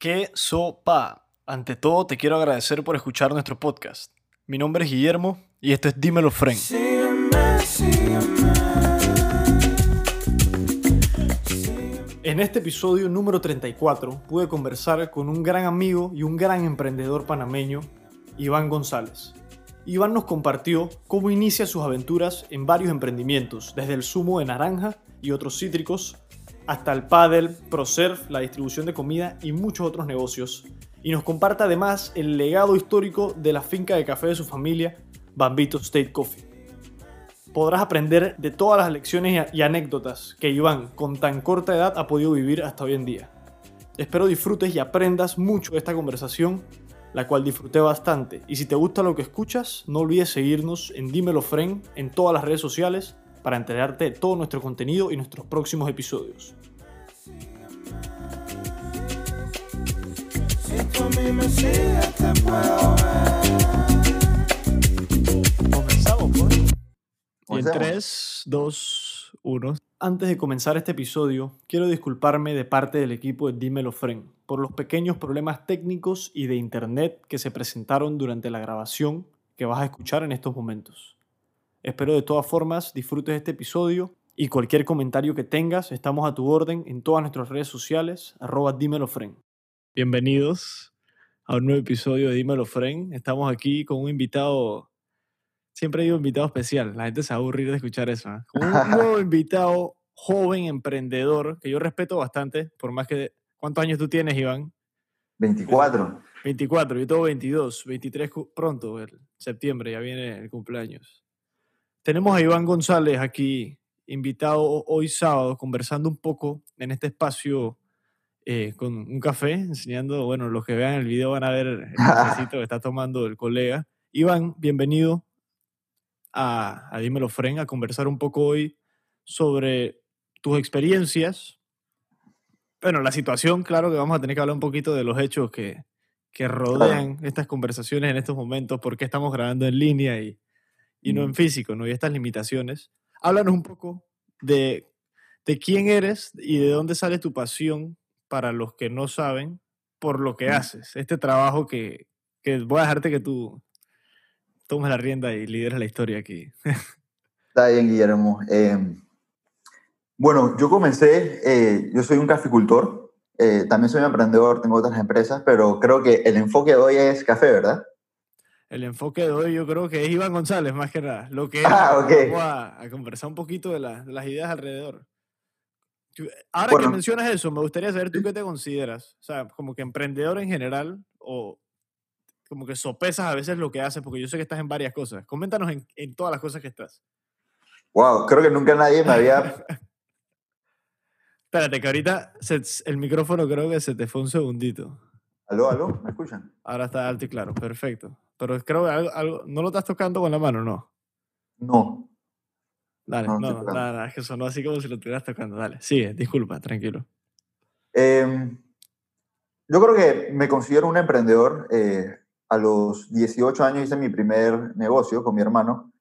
¿Qué sopa? Ante todo, te quiero agradecer por escuchar nuestro podcast. Mi nombre es Guillermo y esto es Dímelo Fren. En este episodio número 34 pude conversar con un gran amigo y un gran emprendedor panameño, Iván González. Iván nos compartió cómo inicia sus aventuras en varios emprendimientos, desde el zumo de naranja y otros cítricos, hasta el paddle, ProServe, la distribución de comida y muchos otros negocios. Y nos comparte además el legado histórico de la finca de café de su familia, Bambito State Coffee. Podrás aprender de todas las lecciones y anécdotas que Iván, con tan corta edad, ha podido vivir hasta hoy en día. Espero disfrutes y aprendas mucho de esta conversación, la cual disfruté bastante. Y si te gusta lo que escuchas, no olvides seguirnos en Dímelo Fren en todas las redes sociales para enterarte de todo nuestro contenido y nuestros próximos episodios. Comenzamos. Y en 3, 2, 1. Antes de comenzar este episodio, quiero disculparme de parte del equipo de Dímelo Fren por los pequeños problemas técnicos y de internet que se presentaron durante la grabación que vas a escuchar en estos momentos. Espero de todas formas disfrutes este episodio y cualquier comentario que tengas, estamos a tu orden en todas nuestras redes sociales, arroba dímelo fren. Bienvenidos a un nuevo episodio de Dímelo Fren. Estamos aquí con un invitado, siempre digo invitado especial, la gente se va a aburrir de escuchar eso. ¿eh? Con un nuevo invitado, joven, emprendedor, que yo respeto bastante, por más que... ¿Cuántos años tú tienes, Iván? 24. 24, yo tengo 22, 23 pronto, el septiembre, ya viene el cumpleaños. Tenemos a Iván González aquí, invitado hoy sábado, conversando un poco en este espacio eh, con un café, enseñando, bueno, los que vean el video van a ver el cafecito que está tomando el colega. Iván, bienvenido a, a Dímelo Fren, a conversar un poco hoy sobre tus experiencias. Bueno, la situación, claro que vamos a tener que hablar un poquito de los hechos que, que rodean estas conversaciones en estos momentos, por qué estamos grabando en línea y, y no en físico, ¿no? Y estas limitaciones. Háblanos un poco de, de quién eres y de dónde sale tu pasión para los que no saben por lo que haces. Este trabajo que, que voy a dejarte que tú tomes la rienda y lideres la historia aquí. Está bien, Guillermo. Eh, bueno, yo comencé, eh, yo soy un caficultor, eh, también soy un emprendedor, tengo otras empresas, pero creo que el enfoque de hoy es café, ¿verdad? El enfoque de hoy yo creo que es Iván González más que nada. Lo que ah, okay. vamos a, a, conversar un poquito de, la, de, las ideas alrededor. Ahora bueno. que mencionas eso, me gustaría saber tú qué te consideras. O sea, como que emprendedor en general o como que sopesas a veces lo que haces, porque yo sé que estás en varias cosas. Coméntanos en, en todas las cosas que estás. Wow, creo que nunca nadie me había... Espérate, que ahorita se, el micrófono creo que se te fue un segundito. Aló, aló, ¿me escuchan? Ahora está alto y claro, perfecto. Pero creo que algo, algo, ¿no lo estás tocando con la mano, no? No. Dale, no, no nada, nada, es que sonó así como si lo estuvieras tocando. Dale, sigue, disculpa, tranquilo. Eh, yo creo que me considero un emprendedor. Eh, a los 18 años hice mi primer negocio con mi hermano,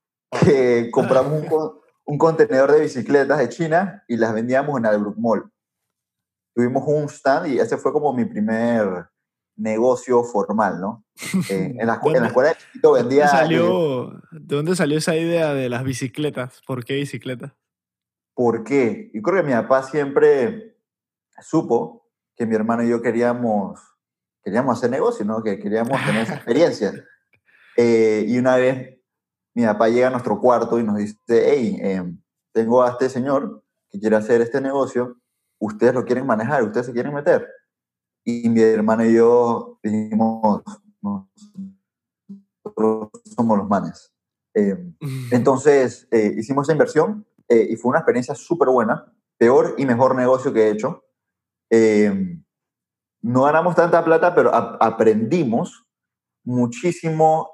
que compramos un, un contenedor de bicicletas de China y las vendíamos en Albrook Mall. Tuvimos un stand y ese fue como mi primer negocio formal, ¿no? Eh, en, la, en, la, escuela de chiquito vendía... ¿De dónde, salió, ¿De dónde salió esa idea de las bicicletas? ¿Por qué bicicletas? ¿Por qué? Yo creo que mi papá siempre supo que mi hermano y yo queríamos, queríamos hacer negocio, ¿no? Que queríamos tener esa experiencia. Eh, y una vez mi papá llega a nuestro cuarto y nos dice, hey, eh, tengo a este señor que quiere hacer este negocio, ustedes lo quieren manejar, ustedes se quieren meter y mi hermano y yo dijimos, nosotros somos los manes. Eh, entonces eh, hicimos esa inversión eh, y fue una experiencia súper buena, peor y mejor negocio que he hecho. No ganamos tanta plata, pero aprendimos muchísimo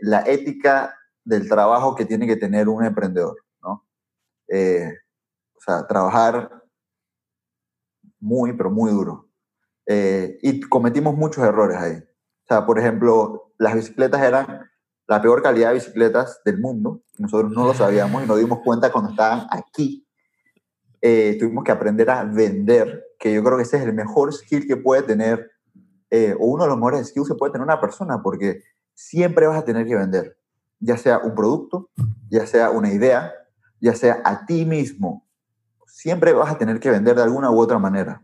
la ética del trabajo que tiene que tener un emprendedor. ¿no? o sea, trabajar muy, pero muy duro. Eh, y cometimos muchos errores ahí. O sea, por ejemplo, las bicicletas eran la peor calidad de bicicletas del mundo. Nosotros no lo sabíamos y nos dimos cuenta cuando estaban aquí. Eh, tuvimos que aprender a vender, que yo creo que ese es el mejor skill que puede tener eh, o uno de los mejores skills que puede tener una persona, porque siempre vas a tener que vender, ya sea un producto, ya sea una idea, ya sea a ti mismo. Siempre vas a tener que vender de alguna u otra manera,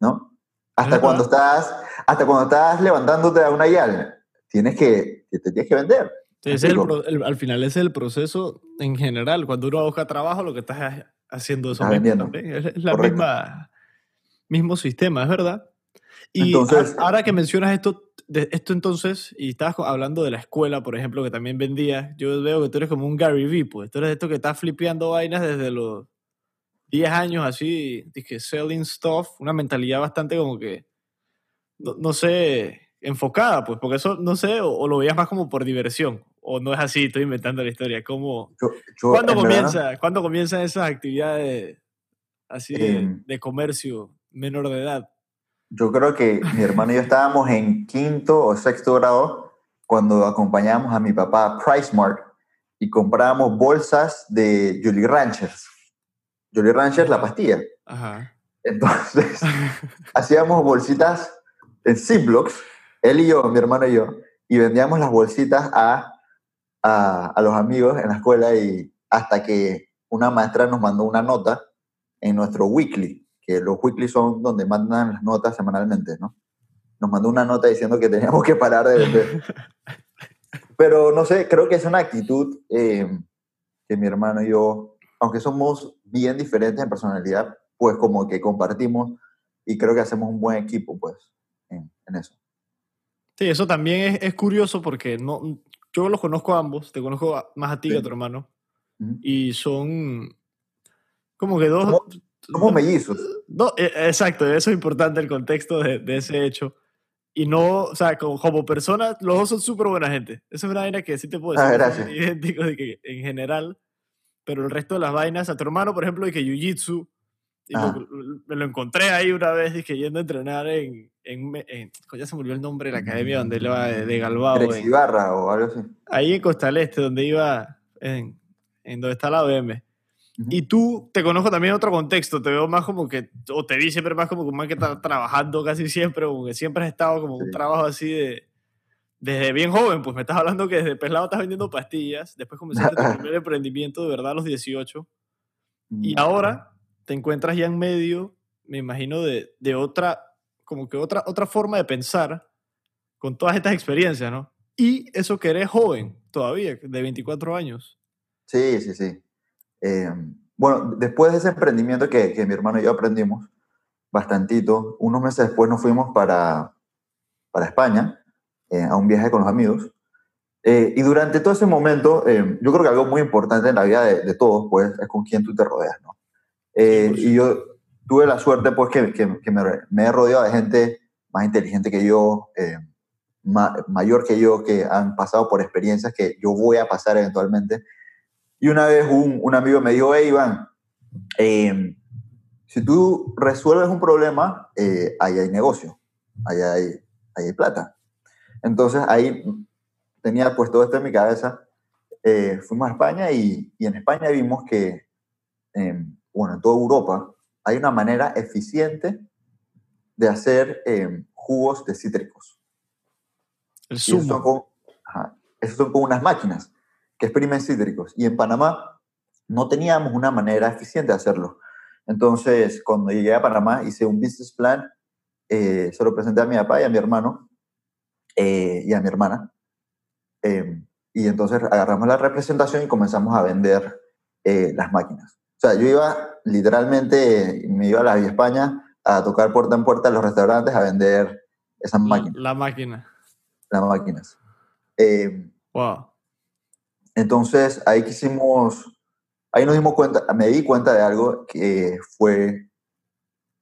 ¿no? Hasta cuando estás, hasta cuando estás levantándote a una yal, tienes que, te tienes que vender. al final ese es el proceso en general. Cuando uno busca trabajo, lo que estás haciendo eso también. Es, la misma mismo sistema, es verdad. Y entonces, ahora que mencionas esto, de esto entonces, y estabas hablando de la escuela, por ejemplo, que también vendías, yo veo que tú eres como un Gary Vee, pues tú eres esto que estás flipeando vainas desde los 10 años así, dije, selling stuff, una mentalidad bastante como que, no, sé, enfocada, pues, porque eso, no sé, o, lo veías más como por diversión, o no es así, estoy inventando la historia, ¿cómo, ¿cuándo, comienza, ¿cuándo comienzan esas actividades así de, de comercio menor de edad? Yo creo que mi hermano y yo estábamos en quinto o sexto grado cuando acompañábamos a mi papá a PriceMart y comprábamos bolsas de Jolly Ranchers. Jolly Ranchers, la pastilla. Entonces, hacíamos bolsitas en Ziplocs, él y yo, mi hermano y yo, y vendíamos las bolsitas a, a, a los amigos en la escuela y hasta que una maestra nos mandó una nota en nuestro weekly que los weekly son donde mandan las notas semanalmente, ¿no? Nos mandó una nota diciendo que teníamos que parar de vender. Pero no sé, creo que es una actitud eh, que mi hermano y yo, aunque somos bien diferentes en personalidad, pues como que compartimos y creo que hacemos un buen equipo, pues, en, eso. Sí, eso también es, es, curioso porque no, yo los conozco a ambos, te conozco más a ti que a tu hermano, y son como que dos, somos mellizos. No, e, exacto, eso es importante el contexto de, de ese hecho. Y no, o sea, como, como personas, los dos son súper buena gente. Eso es una vaina que sí te puedo ah, decir. Ah, idéntico de que, en general. Pero el resto de las vainas, a tu hermano, por ejemplo, que Jiu-Jitsu, ah. me lo encontré ahí una vez, dije, yendo a entrenar en, en, ya se me olvidó el nombre de la academia donde él va de, de Galbao. En, o algo así. Ahí en Costa del Este, donde iba, en, en donde está la OM. Y tú te conozco también en otro contexto, te veo más como que, o te vi siempre más como, como que estás trabajando casi siempre, como que siempre has estado como un trabajo así de, desde bien joven, pues me estás hablando que desde pelado estás vendiendo pastillas, después comenzaste tu primer emprendimiento de verdad a los 18, y ahora te encuentras ya en medio, me imagino, de, de otra, como que otra, otra forma de pensar con todas estas experiencias, ¿no? Y eso que eres joven todavía, de 24 años. Sí, sí, sí. Eh, bueno, después de ese emprendimiento que, que, mi hermano y yo aprendimos bastantito, unos meses después nos fuimos para, para España eh, a un viaje con los amigos. Eh, y durante todo ese momento, yo creo que algo muy importante en la vida de, todos, pues, es con quién tú te rodeas, y yo tuve la suerte, pues, que, me, me, he rodeado de gente más inteligente que yo, mayor que yo, que han pasado por experiencias que yo voy a pasar eventualmente y una vez un, amigo me dijo, hey Iván, eh, si tú resuelves un problema, eh, ahí hay negocio, ahí ahí hay plata. Entonces ahí tenía pues todo esto en mi cabeza. Eh, fuimos a España y, y, en España vimos que, bueno, en toda Europa hay una manera eficiente de hacer jugos de cítricos. El zumo. Esos son, con, esos son con unas máquinas que exprimen cítricos. Y en Panamá no teníamos una manera eficiente de hacerlo. Entonces, cuando llegué a Panamá, hice un business plan, eh, se lo presenté a mi papá y a mi hermano eh, y a mi hermana. Em, y entonces agarramos la representación y comenzamos a vender eh, las máquinas. O sea, yo iba literalmente, me iba a la Vía España a tocar puerta en puerta en los restaurantes a vender esas máquinas. La máquina. Las máquinas. Em, wow. Entonces, ahí quisimos, ahí nos dimos cuenta, me di cuenta de algo que fue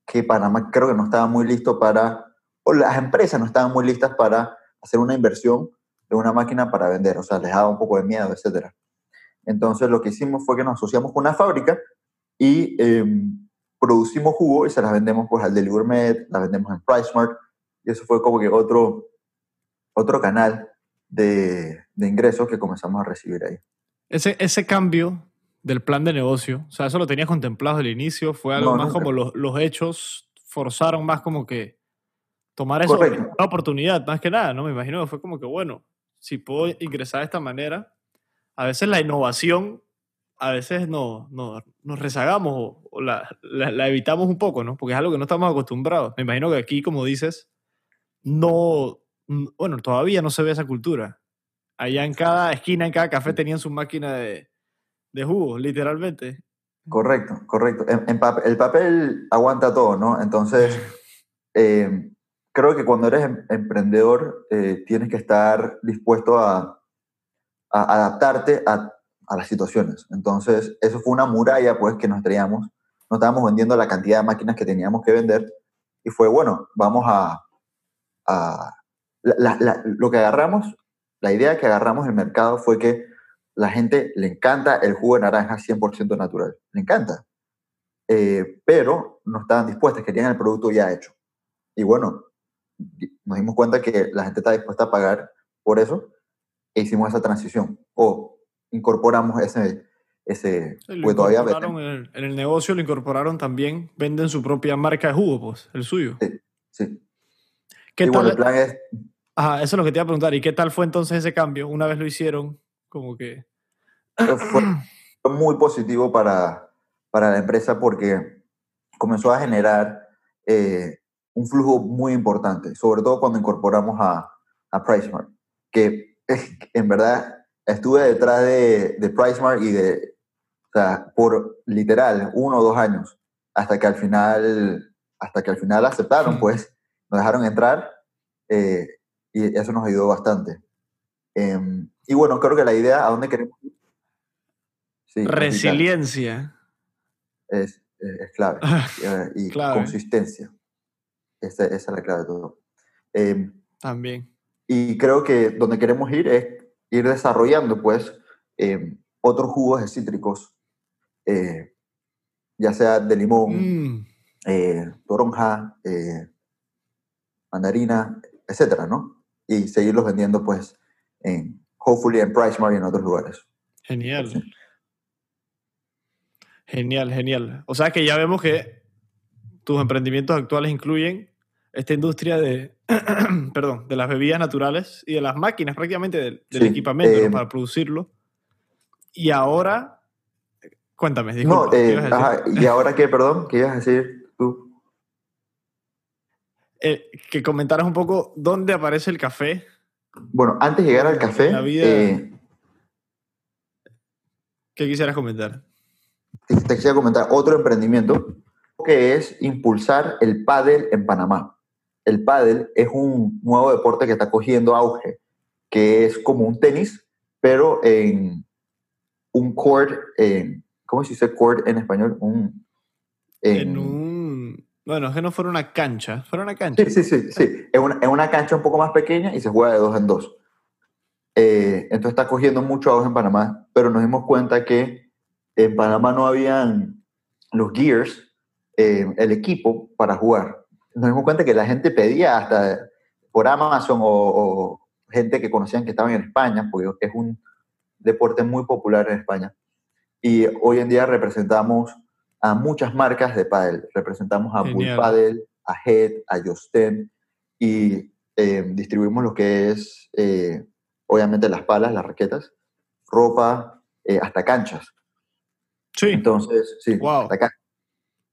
que Panamá creo que no estaba muy listo para, o las empresas no estaban muy listas para hacer una inversión de una máquina para vender, o sea, les daba un poco de miedo, etc. Entonces, lo que hicimos fue que nos asociamos con una fábrica y em, producimos jugo y se las vendemos pues al Deli Gourmet, las vendemos en PriceMart, y eso fue como que otro, otro canal de, ingresos que comenzamos a recibir ahí. Ese, ese cambio del plan de negocio, o sea, eso lo tenías contemplado al inicio, fue algo más como los, los, hechos forzaron más como que tomar una oportunidad, más que nada, ¿no? Me imagino que fue como que, bueno, si puedo ingresar de esta manera, a veces la innovación, a veces no, no- nos rezagamos o, o la, la- la evitamos un poco, ¿no? Porque es algo que no estamos acostumbrados. Me imagino que aquí, como dices, no, bueno, todavía no se ve esa cultura. Allá en cada esquina, en cada café tenían su máquina de, de jugo, literalmente. Correcto, correcto. En- en pap- el papel aguanta todo, ¿no? Entonces, eh, creo que cuando eres em- emprendedor eh, tienes que estar dispuesto a, a adaptarte a, a las situaciones. Entonces, eso fue una muralla, pues, que nos traíamos. No estábamos vendiendo la cantidad de máquinas que teníamos que vender y fue, bueno, vamos a... a- la- la- lo que agarramos, la idea que agarramos el mercado fue que la gente le encanta el jugo de naranja 100% natural. Le encanta. Eh, pero no estaban dispuestas, querían el producto ya hecho. Y bueno, nos dimos cuenta que la gente está dispuesta a pagar por eso e hicimos esa transición. O incorporamos ese, ese Sí, Lo porque todavía en el, en el negocio, lo incorporaron también, venden su propia marca de jugo, pues, el suyo. Sí. ¿Qué Y bueno, el tal? plan es, Ajá, eso es lo que te iba a preguntar. ¿Y qué tal fue entonces ese cambio? Una vez lo hicieron, como que... fue, fue muy positivo para, para la empresa porque comenzó a generar eh, un flujo muy importante, sobre todo cuando incorporamos a, a PriceMart, que en verdad estuve detrás de, de PriceMart y de, o sea, por literal uno o dos años, hasta que al final, hasta que al final aceptaron, Hmm. pues nos dejaron entrar eh, y eso nos ayudó bastante. Em, y bueno, creo que la idea a dónde queremos ir Sí. Resiliencia. es, es- es clave. eh, y Clave. consistencia. Esa, esa es la clave de todo. Eh, También. y creo que donde queremos ir es ir desarrollando, pues, eh, otros jugos de cítricos, eh, ya sea de limón, Mm, eh, toronja, eh, mandarina, etcétera, ¿no? Y seguirlos vendiendo, pues, en, hopefully en PriceMart y en otros lugares. genial. Sí. Genial, genial. O sea que ya vemos que tus emprendimientos actuales incluyen esta industria de, perdón, de las bebidas naturales y de las máquinas prácticamente del, del Sí, equipamiento ¿no? eh, para producirlo. Y ahora, cuéntame, No, disculpa. ¿qué eh, ajá, ¿y ahora qué, perdón? ¿Qué ibas a decir tú? Eh, que comentaras un poco dónde aparece el café. Bueno, antes de llegar al café, La vida- eh, ¿Qué quisieras comentar? te quisiera comentar otro emprendimiento que es impulsar el pádel en Panamá. El pádel es un nuevo deporte que está cogiendo auge, que es como un tenis, pero en un court, en, ¿cómo se dice court en español? Un, En un... Bueno, es que no fuera una cancha, fuera una cancha. Sí, sí, sí, sí. Es una, es una cancha un poco más pequeña y se juega de dos en dos. Eh, entonces está cogiendo mucho auge en Panamá, pero nos dimos cuenta que en Panamá no habían los gears, eh, el equipo para jugar. Nos dimos cuenta que la gente pedía hasta por Amazon o, o gente que conocían que estaban en España, porque es un deporte muy popular en España. Y hoy en día representamos a muchas marcas de pádel. Representamos a Bull. Paddle, a Head, a Josten y eh, distribuimos lo que es, eh, obviamente, las palas, las raquetas, ropa, eh, hasta canchas. Sí, Entonces, sí, Wow. hasta acá.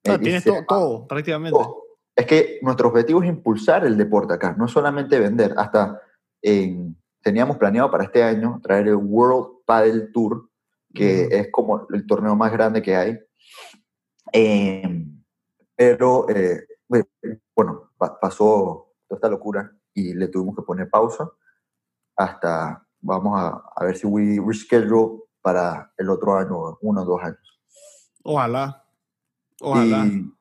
Ah, tienes to- llama- todo, prácticamente. todo. Es que nuestro objetivo es impulsar el deporte acá, no solamente vender. Hasta en- teníamos planeado para este año traer el World Paddle Tour, que es como el torneo más grande que hay. Eh, pero, eh, bueno, pa- pasó toda esta locura y le tuvimos que poner pausa hasta, vamos a, a ver si we reschedule para el otro año, uno o dos años. Ojalá. Ojalá. Y,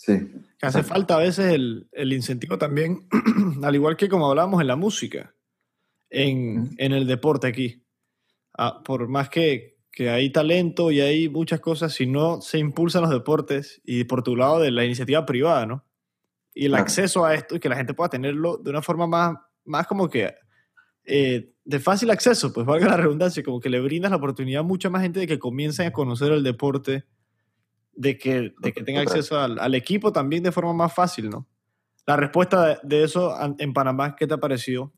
sí. Que hace falta a veces el, el incentivo también, al igual que como hablábamos en la música, en, en el deporte aquí. Ah, por más que, que hay talento y hay muchas cosas, si no se impulsan los deportes y por tu lado de la iniciativa privada, ¿no? Y el Claro. acceso a esto y que la gente pueda tenerlo de una forma más, más como que eh, de fácil acceso, pues valga la redundancia, como que le brindas la oportunidad a mucha más gente de que comiencen a conocer el deporte, de que, de que tenga acceso al, al equipo también de forma más fácil, ¿no? La respuesta de, de eso en Panamá, ¿qué te ha parecido?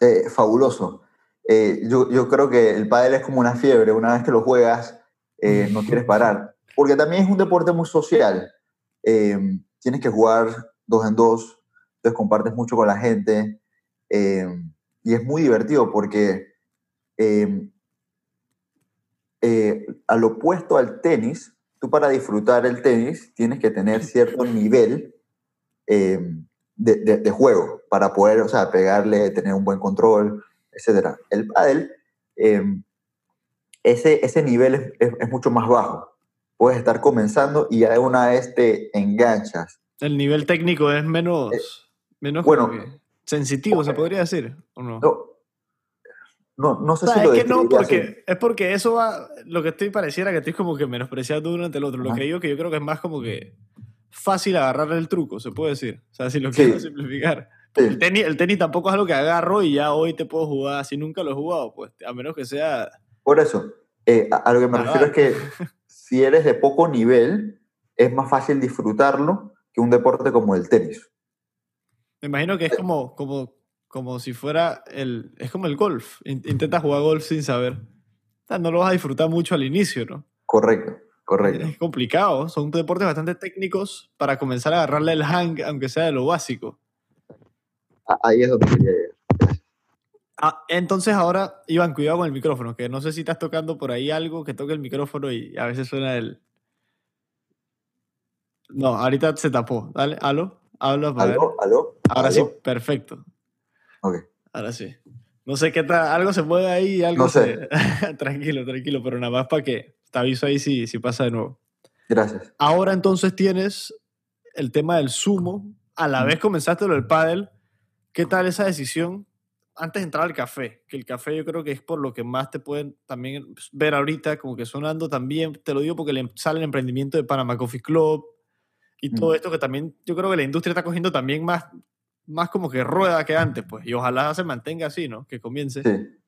Eh, fabuloso. Eh, yo, yo creo que el pádel es como una fiebre. Una vez que lo juegas, eh, no quieres parar. Porque también es un deporte muy social. Eh, tienes que jugar dos en dos, entonces compartes mucho con la gente. y es muy divertido porque al opuesto al tenis, tú para disfrutar el tenis tienes que tener cierto nivel eh, de, de- de juego para poder, o sea, pegarle, tener un buen control, etc. El pádel, eh, ese, ese nivel es, es- es mucho más bajo. Puedes estar comenzando y ya de una vez te enganchas. El nivel técnico es menos, menos bueno. sensitivo, se podría decir, ¿o no? No, no, no sé O sea, si lo es que no, así. porque, es porque eso va, lo que estoy pareciera que estoy como que menospreciando uno ante el otro. Lo que digo que yo creo que es más como que fácil agarrarle el truco, se puede decir. O sea, si lo Sí. quiero simplificar. Sí. El tenis, el tenis tampoco es algo que agarro y ya hoy te puedo jugar, si nunca lo he jugado, pues, a menos que sea... Por eso, eh, a, a lo que me Ah, refiero es que si eres de poco nivel, es más fácil disfrutarlo que un deporte como el tenis. Me imagino que es como, como, como si fuera el... Es como el golf. In- Intentas jugar golf sin saber. O sea, no lo vas a disfrutar mucho al inicio, ¿no? Correcto, correcto. Es complicado. Son deportes bastante técnicos para comenzar a agarrarle el hang, aunque sea de lo básico. A- Ahí es donde quería llegar. Ah, entonces ahora, Iván, cuidado con el micrófono, que no sé si estás tocando por ahí algo que toque el micrófono y a veces suena el... No, ahorita se tapó. Dale, aló, habla. ¿Aló? ¿Aló? Ahora ¿Aló? sí, perfecto. Ok. Ahora sí. No sé qué tal, algo se mueve ahí, algo No sé. se- tranquilo, tranquilo, pero nada más para que te aviso ahí si, si pasa de nuevo. Gracias. Ahora entonces tienes el tema del sumo, a la vez comenzaste lo del pádel. ¿Qué tal esa decisión antes de entrar al café? Que el café yo creo que es por lo que más te pueden también ver ahorita, como que sonando también, te lo digo porque le sale el emprendimiento de Panama Coffee Club y todo esto que también yo creo que la industria está cogiendo también más, más como que rueda que antes, pues, y ojalá se mantenga así, ¿no? Que comience. Sí.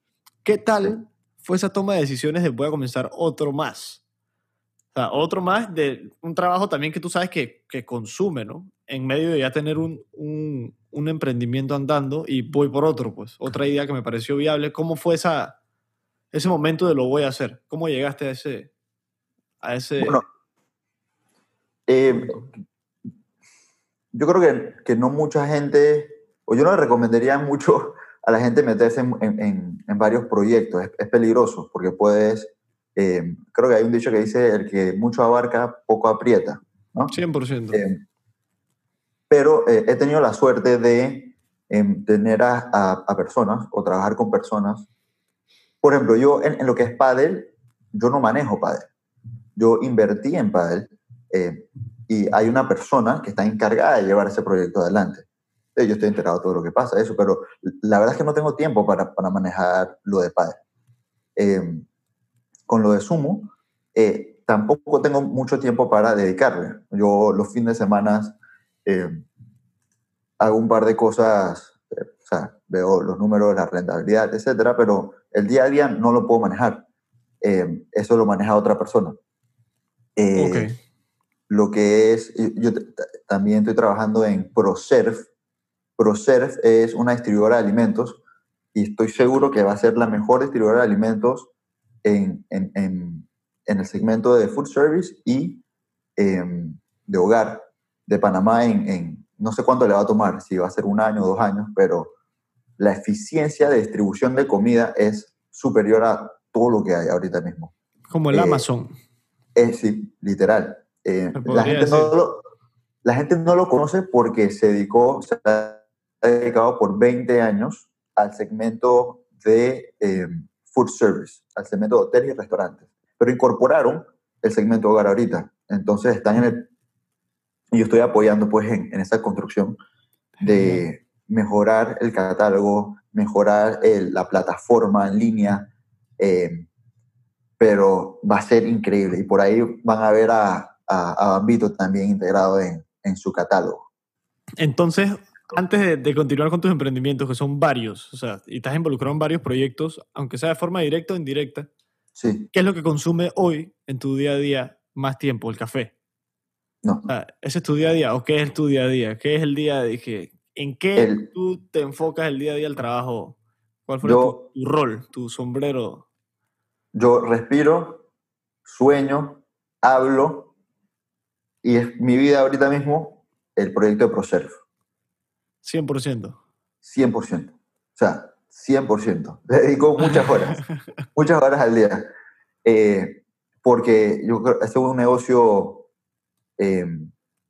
¿Qué tal fue esa toma de decisiones de voy a comenzar otro más? O sea, otro más de un trabajo también que tú sabes que, que consume, ¿no? En medio de ya tener un, un, un emprendimiento andando y voy por otro, pues. Otra idea que me pareció viable. ¿Cómo fue esa, ese momento de lo voy a hacer? ¿Cómo llegaste a ese... A ese Bueno, eh, yo creo que, que no mucha gente, o yo no le recomendaría mucho a la gente meterse en, en- en- varios proyectos. Es, es peligroso porque puedes, eh, creo que hay un dicho que dice, el que mucho abarca, poco aprieta. ¿no? 100%. Eh, pero eh, he tenido la suerte de em, tener a, a- a personas o trabajar con personas. Por ejemplo, yo en, en lo que es pádel, yo no manejo pádel. Yo invertí en pádel eh, y hay una persona que está encargada de llevar ese proyecto adelante. Yo estoy enterado de todo lo que pasa, eso, pero la verdad es que no tengo tiempo para, para manejar lo de pádel. Eh, con lo de sumo, eh, tampoco tengo mucho tiempo para dedicarle. Yo los fines de semana eh, hago un par de cosas, eh, o sea, veo los números, la rentabilidad, etcétera, pero el día a día no lo puedo manejar. Eh, eso lo maneja otra persona. Eh, ok. Lo que es, yo, también estoy trabajando en ProServe. ProServe es una distribuidora de alimentos y estoy seguro que va a ser la mejor distribuidora de alimentos en, en, en, en el segmento de food service y em, de hogar de Panamá en, en, no sé cuánto le va a tomar, si va a ser un año o dos años, pero la eficiencia de distribución de comida es superior a todo lo que hay ahorita mismo. Como el eh, Amazon. Es, sí, literal. Eh, la, gente no lo, la gente no lo conoce porque se dedicó, se ha dedicado por 20 años al segmento de eh, food service, al segmento de hoteles y restaurantes. Pero incorporaron el segmento hogar ahorita. Entonces están en el... Y yo estoy apoyando pues en, en esa construcción de mejorar el catálogo, mejorar el- la plataforma en línea, eh, pero va a ser increíble. Y por ahí van a ver a, a, a Bambito también integrado en, en su catálogo. Entonces, antes de, de continuar con tus emprendimientos, que son varios, o sea, y estás involucrado en varios proyectos, aunque sea de forma directa o indirecta, Sí, ¿qué es lo que consume hoy en tu día a día más tiempo? El café. No. O sea, ese es tu día a día. ¿O qué es tu día a día? ¿Qué es el día de que ¿En qué El- tú te enfocas el día a día al trabajo? ¿Cuál fue Yo- tu, tu rol, tu sombrero? Yo respiro, sueño, hablo y es mi vida ahorita mismo el proyecto de ProSurf. 100%. 100%. O sea, 100%. Le dedico muchas horas, muchas horas al día. Eh, porque yo creo que este es un negocio eh,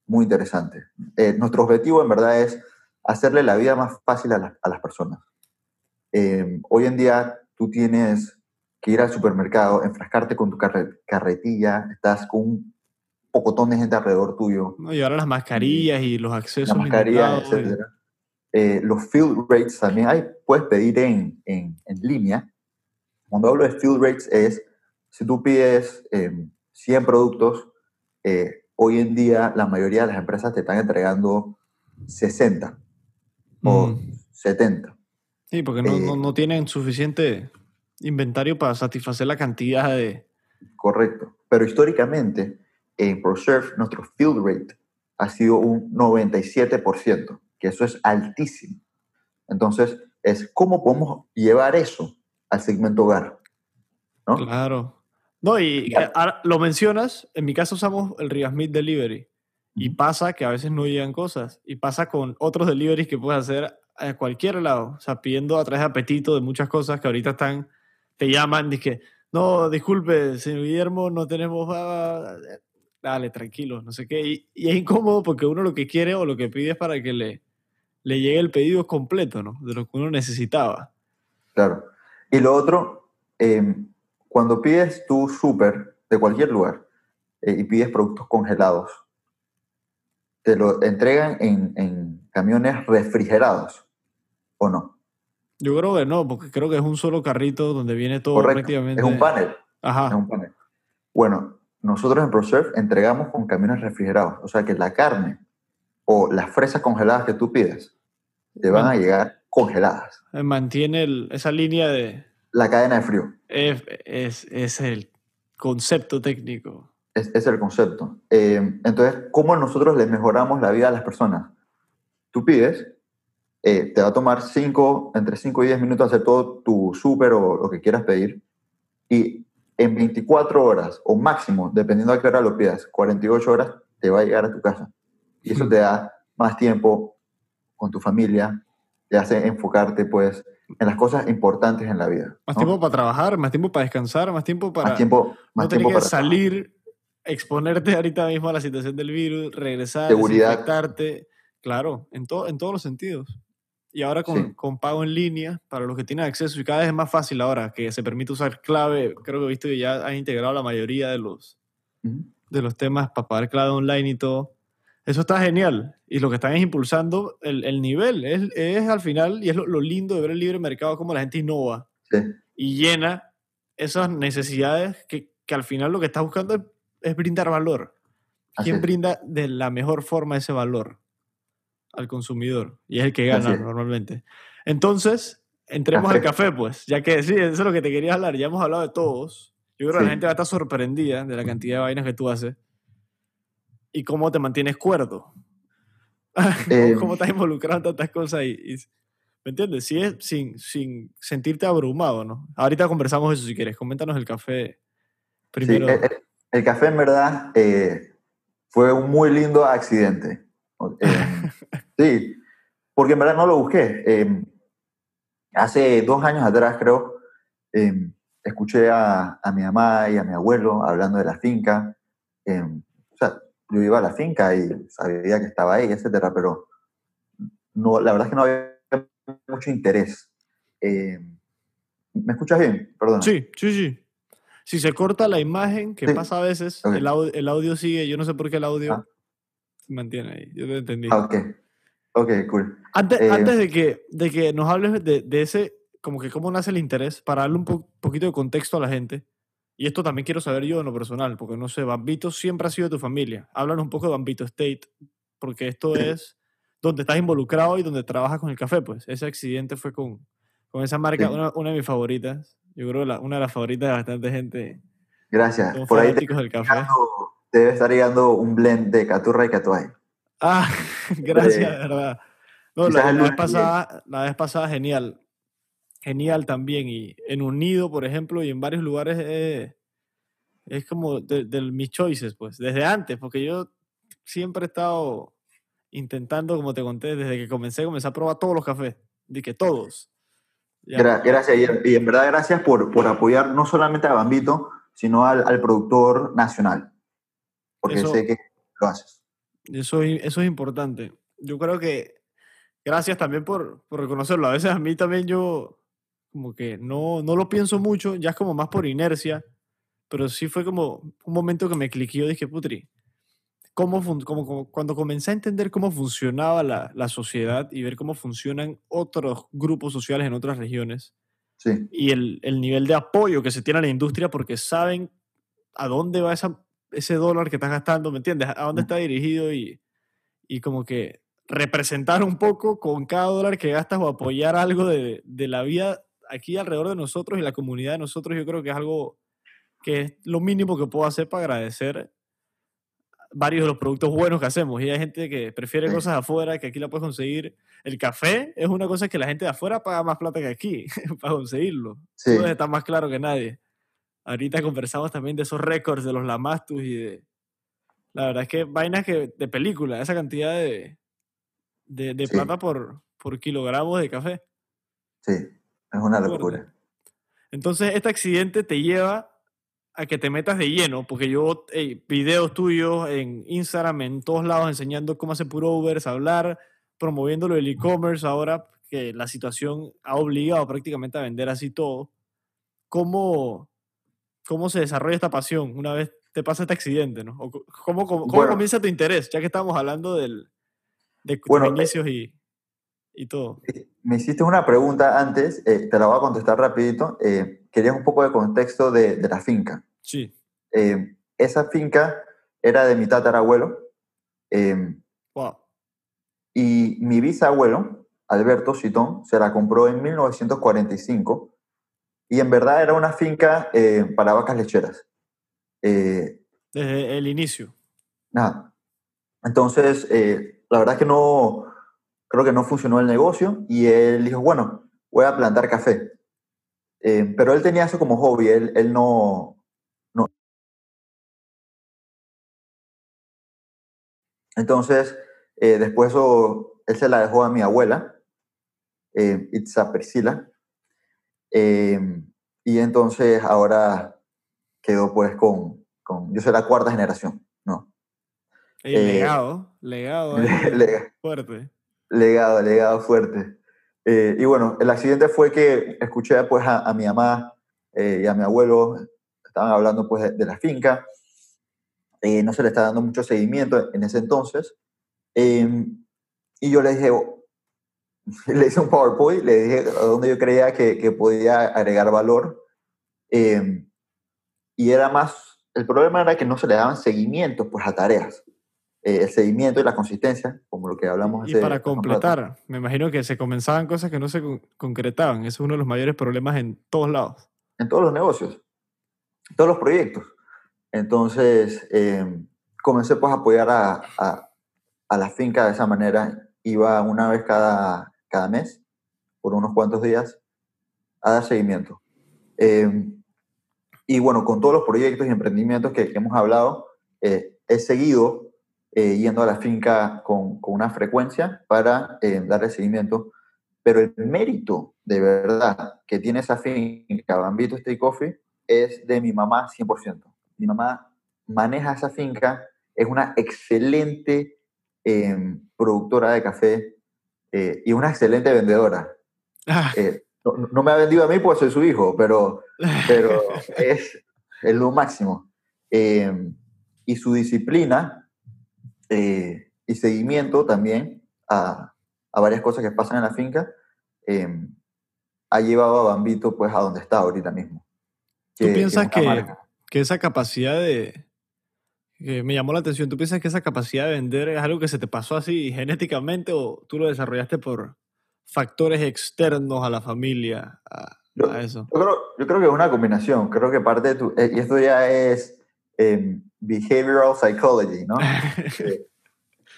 muy interesante. Eh, nuestro objetivo en verdad es hacerle la vida más fácil a, las- a las personas. Hoy en día tú tienes que ir al supermercado, enfrascarte con tu carre- carretilla, estás con un pocotón de gente alrededor tuyo, ¿no? Y ahora las mascarillas y los accesos la mascarilla, limitados, y- etc. Eh, los field rates también hay, puedes pedir en, en, en línea. Cuando hablo de field rates es, si tú pides eh, 100 productos, eh, hoy en día la mayoría de las empresas te están entregando 60 o Mm. 70. Sí, porque no, Eh, no, no tienen suficiente inventario para satisfacer la cantidad de... Correcto. Pero históricamente, en ProSurf, nuestro field rate ha sido un 97%, que eso es altísimo. Entonces, es cómo podemos llevar eso al segmento hogar. ¿no? Claro. No, y Ya. eh, ahora lo mencionas, en mi caso usamos el Rigasmith Delivery. Y pasa que a veces no llegan cosas. Y pasa con otros deliveries que puedes hacer a cualquier lado. O sea, pidiendo a través de apetito de muchas cosas que ahorita están, te llaman, dije, no, disculpe, señor Guillermo, no tenemos... ah, dale, tranquilo, no sé qué. Y, y es incómodo porque uno lo que quiere o lo que pide es para que le, le llegue el pedido completo, ¿no? De lo que uno necesitaba. Claro. Y lo otro, eh, cuando pides tu súper de cualquier lugar eh, y pides productos congelados, te lo entregan en, en camiones refrigerados, ¿o no? Yo creo que no, porque creo que es un solo carrito donde viene todo Correcto. prácticamente... Es un panel. Ajá. Es un panel. Bueno, nosotros en ProSurf entregamos con camiones refrigerados, o sea que la carne o las fresas congeladas que tú pides te van a llegar congeladas. Eh, mantiene el- esa línea de... La cadena de frío. Es, es, es el concepto técnico. Es, es el concepto. Eh, entonces, ¿cómo nosotros le mejoramos la vida a las personas? Tú pides, eh, te va a tomar cinco, entre 5 y 10 minutos hacer todo tu súper o lo que quieras pedir. Y en 24 horas o máximo, dependiendo a qué hora lo pidas, 48 horas, te va a llegar a tu casa. Y eso te da más tiempo con tu familia, te hace enfocarte pues en las cosas importantes en la vida. Más ¿no? tiempo para trabajar, más tiempo para descansar, más tiempo para más tiempo, más no tener tiempo que para salir, exponerte ahorita mismo a la situación del virus, regresar, Seguridad. Claro, en, to- en todos los sentidos. Y ahora con, Sí. con pago en línea, para los que tienen acceso, y cada vez es más fácil ahora que se permite usar clave. Creo que he visto que ya han integrado la mayoría de los, Ujú. de los temas para pagar clave online y todo. Eso está genial. Y lo que están es impulsando el, el nivel. Es, es al final, y es lo, lo lindo de ver el libre mercado, como la gente innova Sí. y llena esas necesidades que, que al final lo que estás buscando es, es brindar valor. Así ¿Quién es. brinda de la mejor forma ese valor al consumidor? Y es el que gana normalmente. Entonces, entremos al café, pues, ya que sí, eso es lo que te quería hablar. Ya hemos hablado de todos. Yo creo que Sí. la gente va a estar sorprendida de la cantidad de vainas que tú haces y cómo te mantienes cuerdo. Eh, cómo estás involucrado en tantas cosas y, y- ¿me entiendes? Si es sin, sin sentirte abrumado, ¿no? Ahorita conversamos eso si quieres. Coméntanos el café Sí, primero. el, el- el café en verdad eh, fue un muy lindo accidente. Eh, sí, porque en verdad no lo busqué. Eh, hace dos años atrás, creo, eh, escuché a, a mi mamá y a mi abuelo hablando de la finca. Eh, o sea, yo iba a la finca y sabía que estaba ahí, etcétera, pero no, la verdad es que no había mucho interés. ¿Me escuchas bien? Perdona. Sí, sí, sí. Si se corta la imagen, que Sí. pasa a veces, el, audio, el audio sigue. Yo no sé por qué el audio Ah. se mantiene ahí. Yo lo entendí. Ah, ok. Ok, cool. Antes, Eh, antes de, que, de que nos hables de, de ese, como que cómo nace el interés, para darle un po- poquito de contexto a la gente, y esto también quiero saber yo en lo personal, porque no sé, Bambito siempre ha sido de tu familia. Háblanos un poco de Bambito State, porque esto es donde estás involucrado y donde trabajas con el café, pues. Ese accidente fue con, con esa marca, Sí. una, una de mis favoritas. Yo creo la, una de las favoritas de bastante gente. Gracias. Por ahí te del café. te debe estar llegando un blend de Caturra y Catuay. Ah, gracias, de verdad. No, la, vez pasada, la vez pasada, genial. Genial también. Y en Unido, por ejemplo, y en varios lugares eh, es como de, de mis choices, pues, desde antes, porque yo siempre he estado intentando, como te conté, desde que comencé, comencé a probar todos los cafés. De que todos. Gra- Gracias, y, y en verdad gracias por, por apoyar no solamente a Bambito, sino al, al productor nacional. Porque Eso- sé que lo haces. Eso, es- eso es importante. Yo creo que gracias también por, por reconocerlo. A veces a mí también yo como que no, no lo pienso mucho, ya es como más por inercia, pero sí fue como un momento que me cliqueó, dije, putri, cómo como, como cuando comencé a entender cómo funcionaba la, la sociedad y ver cómo funcionan otros grupos sociales en otras regiones Sí, y el, el nivel de apoyo que se tiene a la industria porque saben a dónde va esa, ese dólar que estás gastando, ¿me entiendes? A dónde Mm. está dirigido y, y como que representar un poco con cada dólar que gastas o apoyar algo de, de la vida aquí alrededor de nosotros y la comunidad de nosotros, yo creo que es algo que es lo mínimo que puedo hacer para agradecer varios de los productos buenos que hacemos. Y hay gente que prefiere Sí. cosas afuera que aquí la puedes conseguir. El café es una cosa que la gente de afuera paga más plata que aquí para conseguirlo. sí, Tú está más claro que nadie. Ahorita conversamos también de esos récords de los Lamastus y de... La verdad es que vainas que de película, esa cantidad de, de, de Sí. plata por, por kilogramos de café. sí. Es una locura. Entonces, este accidente te lleva a que te metas de lleno, porque yo, ey, videos tuyos en Instagram, en todos lados, enseñando cómo hacer purovers, hablar, promoviendo lo del e-commerce, ahora que la situación ha obligado prácticamente a vender así todo. ¿Cómo, cómo se desarrolla esta pasión una vez te pasa este accidente? ¿no? O ¿Cómo, cómo, cómo Bueno. comienza tu interés? Ya que estamos hablando del, de Bueno, eh, inicios y, y todo. Me hiciste una pregunta antes, eh, te la voy a contestar rapidito. Eh, querías un poco de contexto de, de la finca. Sí. Eh, esa finca era de mi tatarabuelo eh, Wow. y mi bisabuelo, Alberto Citón, se la compró en 1945 y en verdad era una finca eh, para vacas lecheras. Eh, Desde el inicio. Nada. Entonces, eh, la verdad es que no, creo que no funcionó el negocio y él dijo, bueno, voy a plantar café. Pero él tenía eso como hobby, él, él no, no. Entonces, después eso, él se la dejó a mi abuela, Itza Priscila, eh, y entonces ahora quedó pues con, con, yo soy la cuarta generación, ¿no? El Eh, legado, legado Le- fuerte. Legado, legado fuerte. Eh, y bueno, el accidente fue que escuché pues a, a mi mamá eh, y a mi abuelo, estaban hablando pues de, de la finca, eh, no se le estaba dando mucho seguimiento en ese entonces, eh, y yo le dije, le hice un PowerPoint, le dije a dónde yo creía que, que podía agregar valor, eh, y era más, el problema era que no se le daban seguimientos pues a tareas. Eh, el seguimiento y la consistencia, como lo que hablamos Y hace- para rato. completar, me imagino que se comenzaban cosas que no se con- concretaban. Ese es uno de los mayores problemas en todos lados. en todos los negocios, en todos los proyectos. Entonces, eh, comencé pues a apoyar a, a, a la finca de esa manera. Iba una vez cada, cada mes, por unos cuantos días, a dar seguimiento. Eh, y bueno, con todos los proyectos y emprendimientos que, hemos hablado, eh, he seguido eh, yendo a la finca con, una frecuencia para eh, darle seguimiento. Pero el mérito de verdad que tiene esa finca, Bambito Stay Coffee, es de mi mamá 100%. Mi mamá maneja esa finca, es una excelente eh, productora de café eh, y una excelente vendedora. Ah, Eh, no, no me ha vendido a mí porque soy su hijo, pero, pero es, es lo máximo. Eh, y su disciplina eh, y seguimiento también a, a varias cosas que pasan en la finca eh, ha llevado a Bambito pues a donde está ahorita mismo. ¿Tú que- que es piensas que, marca. que esa capacidad de... que me llamó la atención, ¿tú piensas que esa capacidad de vender es algo que se te pasó así genéticamente o tú lo desarrollaste por factores externos a la familia, a, Yo- a eso? Yo creo, yo creo que es una combinación. Creo que parte de tu. eh, y esto ya es em, behavioral psychology, ¿no? Eh,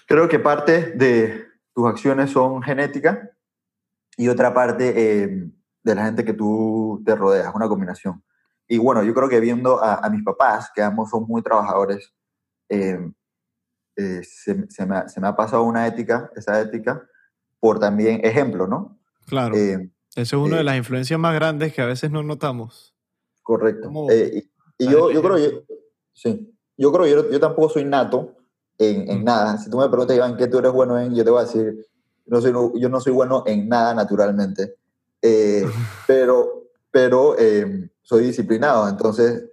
creo que parte de tus acciones son genéticas y otra parte em, de la gente que tú te rodeas, una combinación. Y bueno, yo creo que viendo a, mis papás, que ambos son muy trabajadores, em, eh, se, se, me, se, me, ha pasado una ética, esa ética, por también ejemplo, ¿no? Claro. Eh, Eso es una de eh, las influencias más grandes que a veces no notamos. Correcto. y, yo, yo, creo, yo, sí, yo creo, yo, yo tampoco soy nato en, en, nada. Si tú me preguntas, Iván, ¿qué tú eres bueno en? Yo te voy a decir, no soy, yo no soy bueno en nada naturalmente. pero pero soy disciplinado, entonces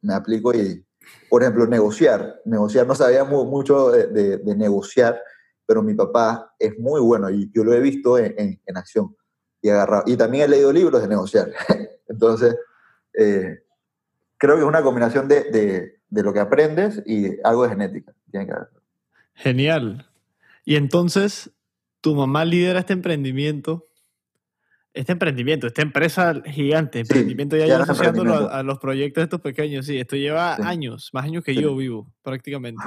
me aplico y, por ejemplo, negociar. Negociar, no sabía mucho de, negociar, pero mi papá es muy bueno y yo lo he visto en, en, acción y agarrado. Y también he leído libros de negociar. Entonces, eh, creo que es una combinación de, de, de, lo que aprendes y algo de genética. Tiene que Genial. Y entonces, tu mamá lidera este emprendimiento este emprendimiento, esta empresa gigante, emprendimiento ya, asociándolo a, los proyectos estos pequeños, sí, esto lleva años, más años que yo vivo, prácticamente.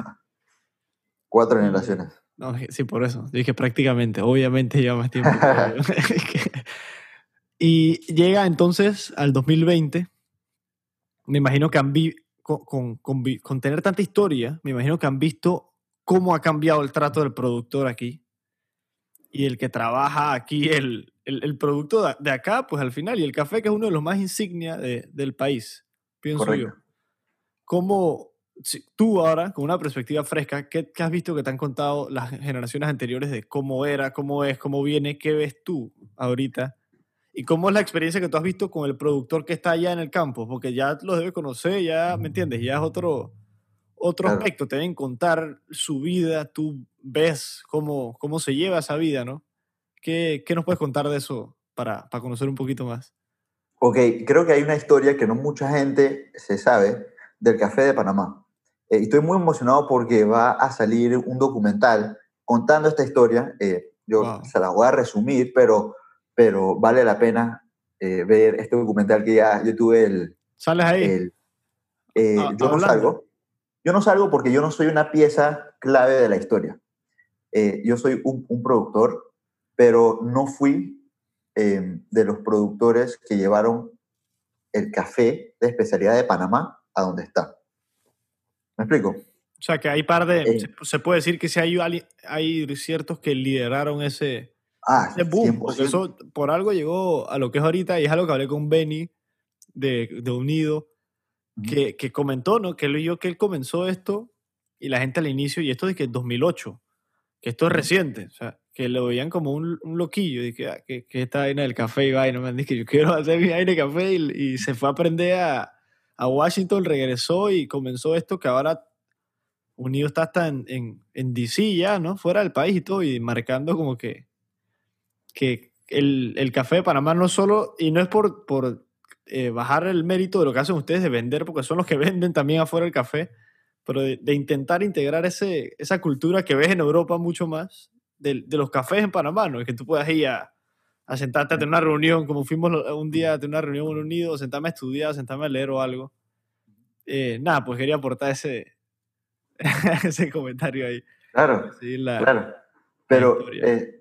Cuatro generaciones. No, sí, por eso, dije prácticamente, obviamente lleva más tiempo. y llega entonces al 2020, me imagino que han con, con, con tener tanta historia, me imagino que han visto cómo ha cambiado el trato del productor aquí y el que trabaja aquí, el, el, producto de acá, pues al final, y el café que es uno de los más insignia del país, pienso yo. ¿Cómo tú ahora, con una perspectiva fresca, ¿qué, has visto que te han contado las generaciones anteriores de cómo era, cómo es, cómo viene, qué ves tú ahorita? ¿Y cómo es la experiencia que tú has visto con el productor que está allá en el campo? Porque ya lo debe conocer, ya, ¿me entiendes? Ya es otro, otro aspecto, te deben contar su vida, tú ves cómo, cómo se lleva esa vida, ¿no? ¿Qué, nos puedes contar de eso para, conocer un poquito más? Ok, creo que hay una historia que no mucha gente se sabe del café de Panamá. Eh, estoy muy emocionado porque va a salir un documental contando esta historia. Eh, yo se la voy a resumir, pero, pero vale la pena eh, ver este documental que ya yo tuve el... ¿Sales ahí? Ah, yo no salgo. Yo no salgo porque yo no soy una pieza clave de la historia. yo soy un, un productor pero no fui em, de los productores que llevaron el café de especialidad de Panamá a donde está. ¿Me explico? O sea, que hay par de... Eh. se, puede decir que sí hay, hay ciertos que lideraron ese, ah, boom, porque eso por algo llegó a lo que es ahorita y es algo que hablé con Benny de, de Unido, que, que, comentó, ¿no? Que él yo que él comenzó esto y la gente al inicio, y esto de que en 2008, que esto es reciente, o sea, que lo veían como un, un loquillo, dije, ah, que, que esta vaina del café y vaina, me dije, yo quiero hacer mi aire café y, se fue a aprender a, a, Washington, regresó y comenzó esto que ahora Unido está hasta en, en, en, DC ya, ¿no? Fuera del país y todo, y marcando como que, que el, el café de Panamá no solo, y no es por, por eh, bajar el mérito de lo que hacen ustedes de vender, porque son los que venden también afuera el café, pero de, de intentar integrar ese, esa cultura que ves en Europa mucho más, de, los cafés en Panamá, ¿no? Es que tú puedas ir a, sentarte a tener una reunión, como fuimos un día a tener una reunión en Unido, sentarme a estudiar, sentarme a leer o algo. Eh, nada, pues quería aportar ese, ese comentario ahí. Claro, claro. Pero la historia. Eh,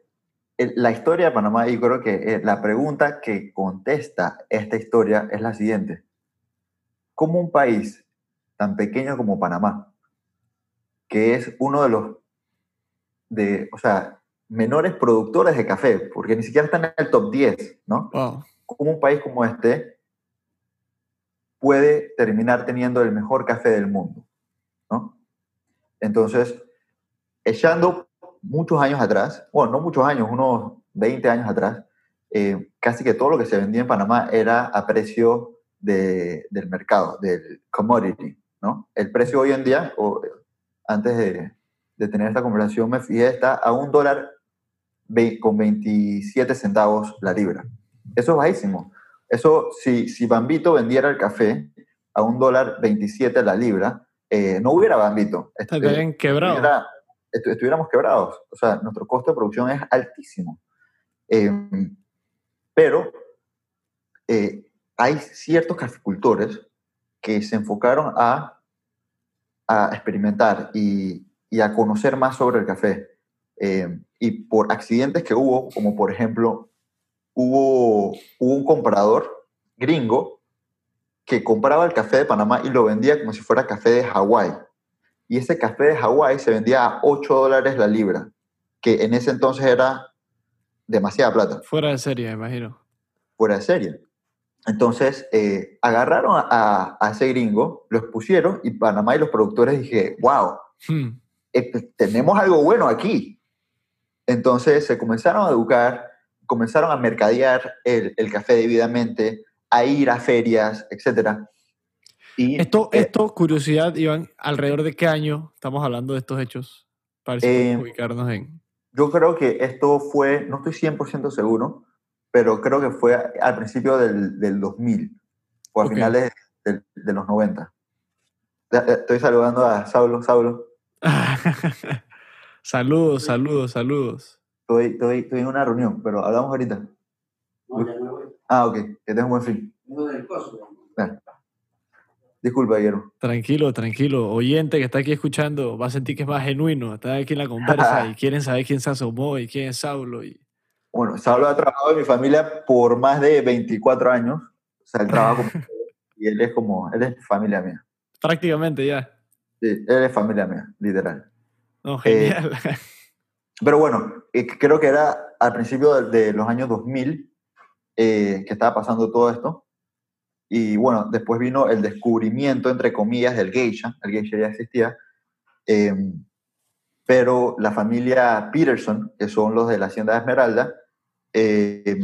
la historia de Panamá, y creo que eh, la pregunta que contesta esta historia es la siguiente. ¿Cómo un país tan pequeño como Panamá, que es uno de los de, o sea, menores productores de café, porque ni siquiera están en el top 10, ¿no? Como un país como este puede terminar teniendo el mejor café del mundo, ¿no? Entonces, echando muchos años atrás, bueno, no muchos años, unos 20 años atrás, eh, casi que todo lo que se vendía en Panamá era a precio de, del mercado, del commodity, ¿no? El precio hoy en día, o antes de, de tener esta conversación, me fijé, está a un dólar con 27 centavos la libra. Eso es bajísimo. Eso, si, si Bambito vendiera el café a un dólar 27 la libra, eh, no hubiera Bambito. Estarían quebrados. estuviéramos quebrados. O sea, nuestro costo de producción es altísimo. Em, pero eh, hay ciertos caficultores que se enfocaron a a experimentar y, y a conocer más sobre el café. Eh, y por accidentes que hubo, como por ejemplo, hubo, hubo un comprador gringo que compraba el café de Panamá y lo vendía como si fuera café de Hawái. Y ese café de Hawái se vendía a 8 dólares la libra, que en ese entonces era demasiada plata. Fuera de serie, imagino. Fuera de serie. Entonces, eh, agarraron a, a, ese gringo, lo expusieron y Panamá y los productores dije, wow, hmm. Eh, tenemos algo bueno aquí. Entonces se comenzaron a educar, comenzaron a mercadear el, el café debidamente, a ir a ferias, etc. Y, esto, eh, esto, curiosidad, Iván, ¿alrededor de qué año estamos hablando de estos hechos? Para ubicarnos en... Yo creo que esto fue, no estoy 100% seguro, pero creo que fue al principio del, del 2000 o a finales de, de, los 90. Estoy saludando a Saulo. Saulo. saludos, saludos, saludos. Estoy, estoy, estoy, en una reunión, pero hablamos ahorita. No, ya me voy. Ah, ok, que tengas un buen fin. Disculpa, Guillermo. Tranquilo, tranquilo. Oyente que está aquí escuchando va a sentir que es más genuino. Está aquí en la conversa y quieren saber quién se asomó y quién es Saulo. Y bueno, Saulo ha trabajado en mi familia por más de 24 años. O sea, él trabaja y él es como, él es familia mía. Prácticamente ya. Sí, él es familia mía, literal. No, genial. Eh, pero bueno, eh, creo que era al principio de, los años 2000 eh, que estaba pasando todo esto. Y bueno, después vino el descubrimiento, entre comillas, del geisha. El geisha ya existía. pero la familia Peterson, que son los de la Hacienda de Esmeralda, eh,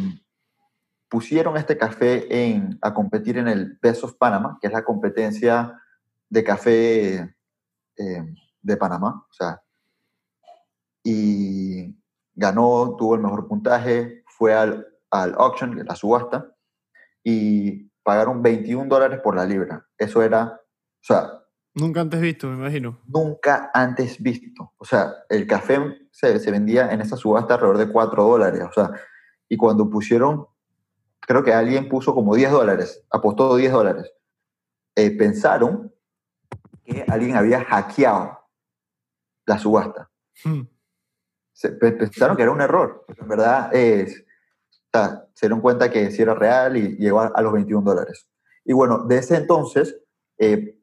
pusieron este café en, a competir en el Best of Panama, que es la competencia de café eh, de Panamá. O sea, y ganó, tuvo el mejor puntaje, fue al, al auction, la subasta, y pagaron 21 dólares por la libra. Eso era, o sea... Nunca antes visto, me imagino. Nunca antes visto. O sea, el café se, se vendía en esa subasta alrededor de 4 dólares. O sea, y cuando pusieron, creo que alguien puso como 10 dólares, apostó 10 dólares, eh, pensaron que alguien había hackeado la subasta. Hmm. Se, pensaron que era un error, en verdad es, se dieron cuenta que sí era real y llegó a, los 21 dólares. Y bueno, de ese entonces, eh,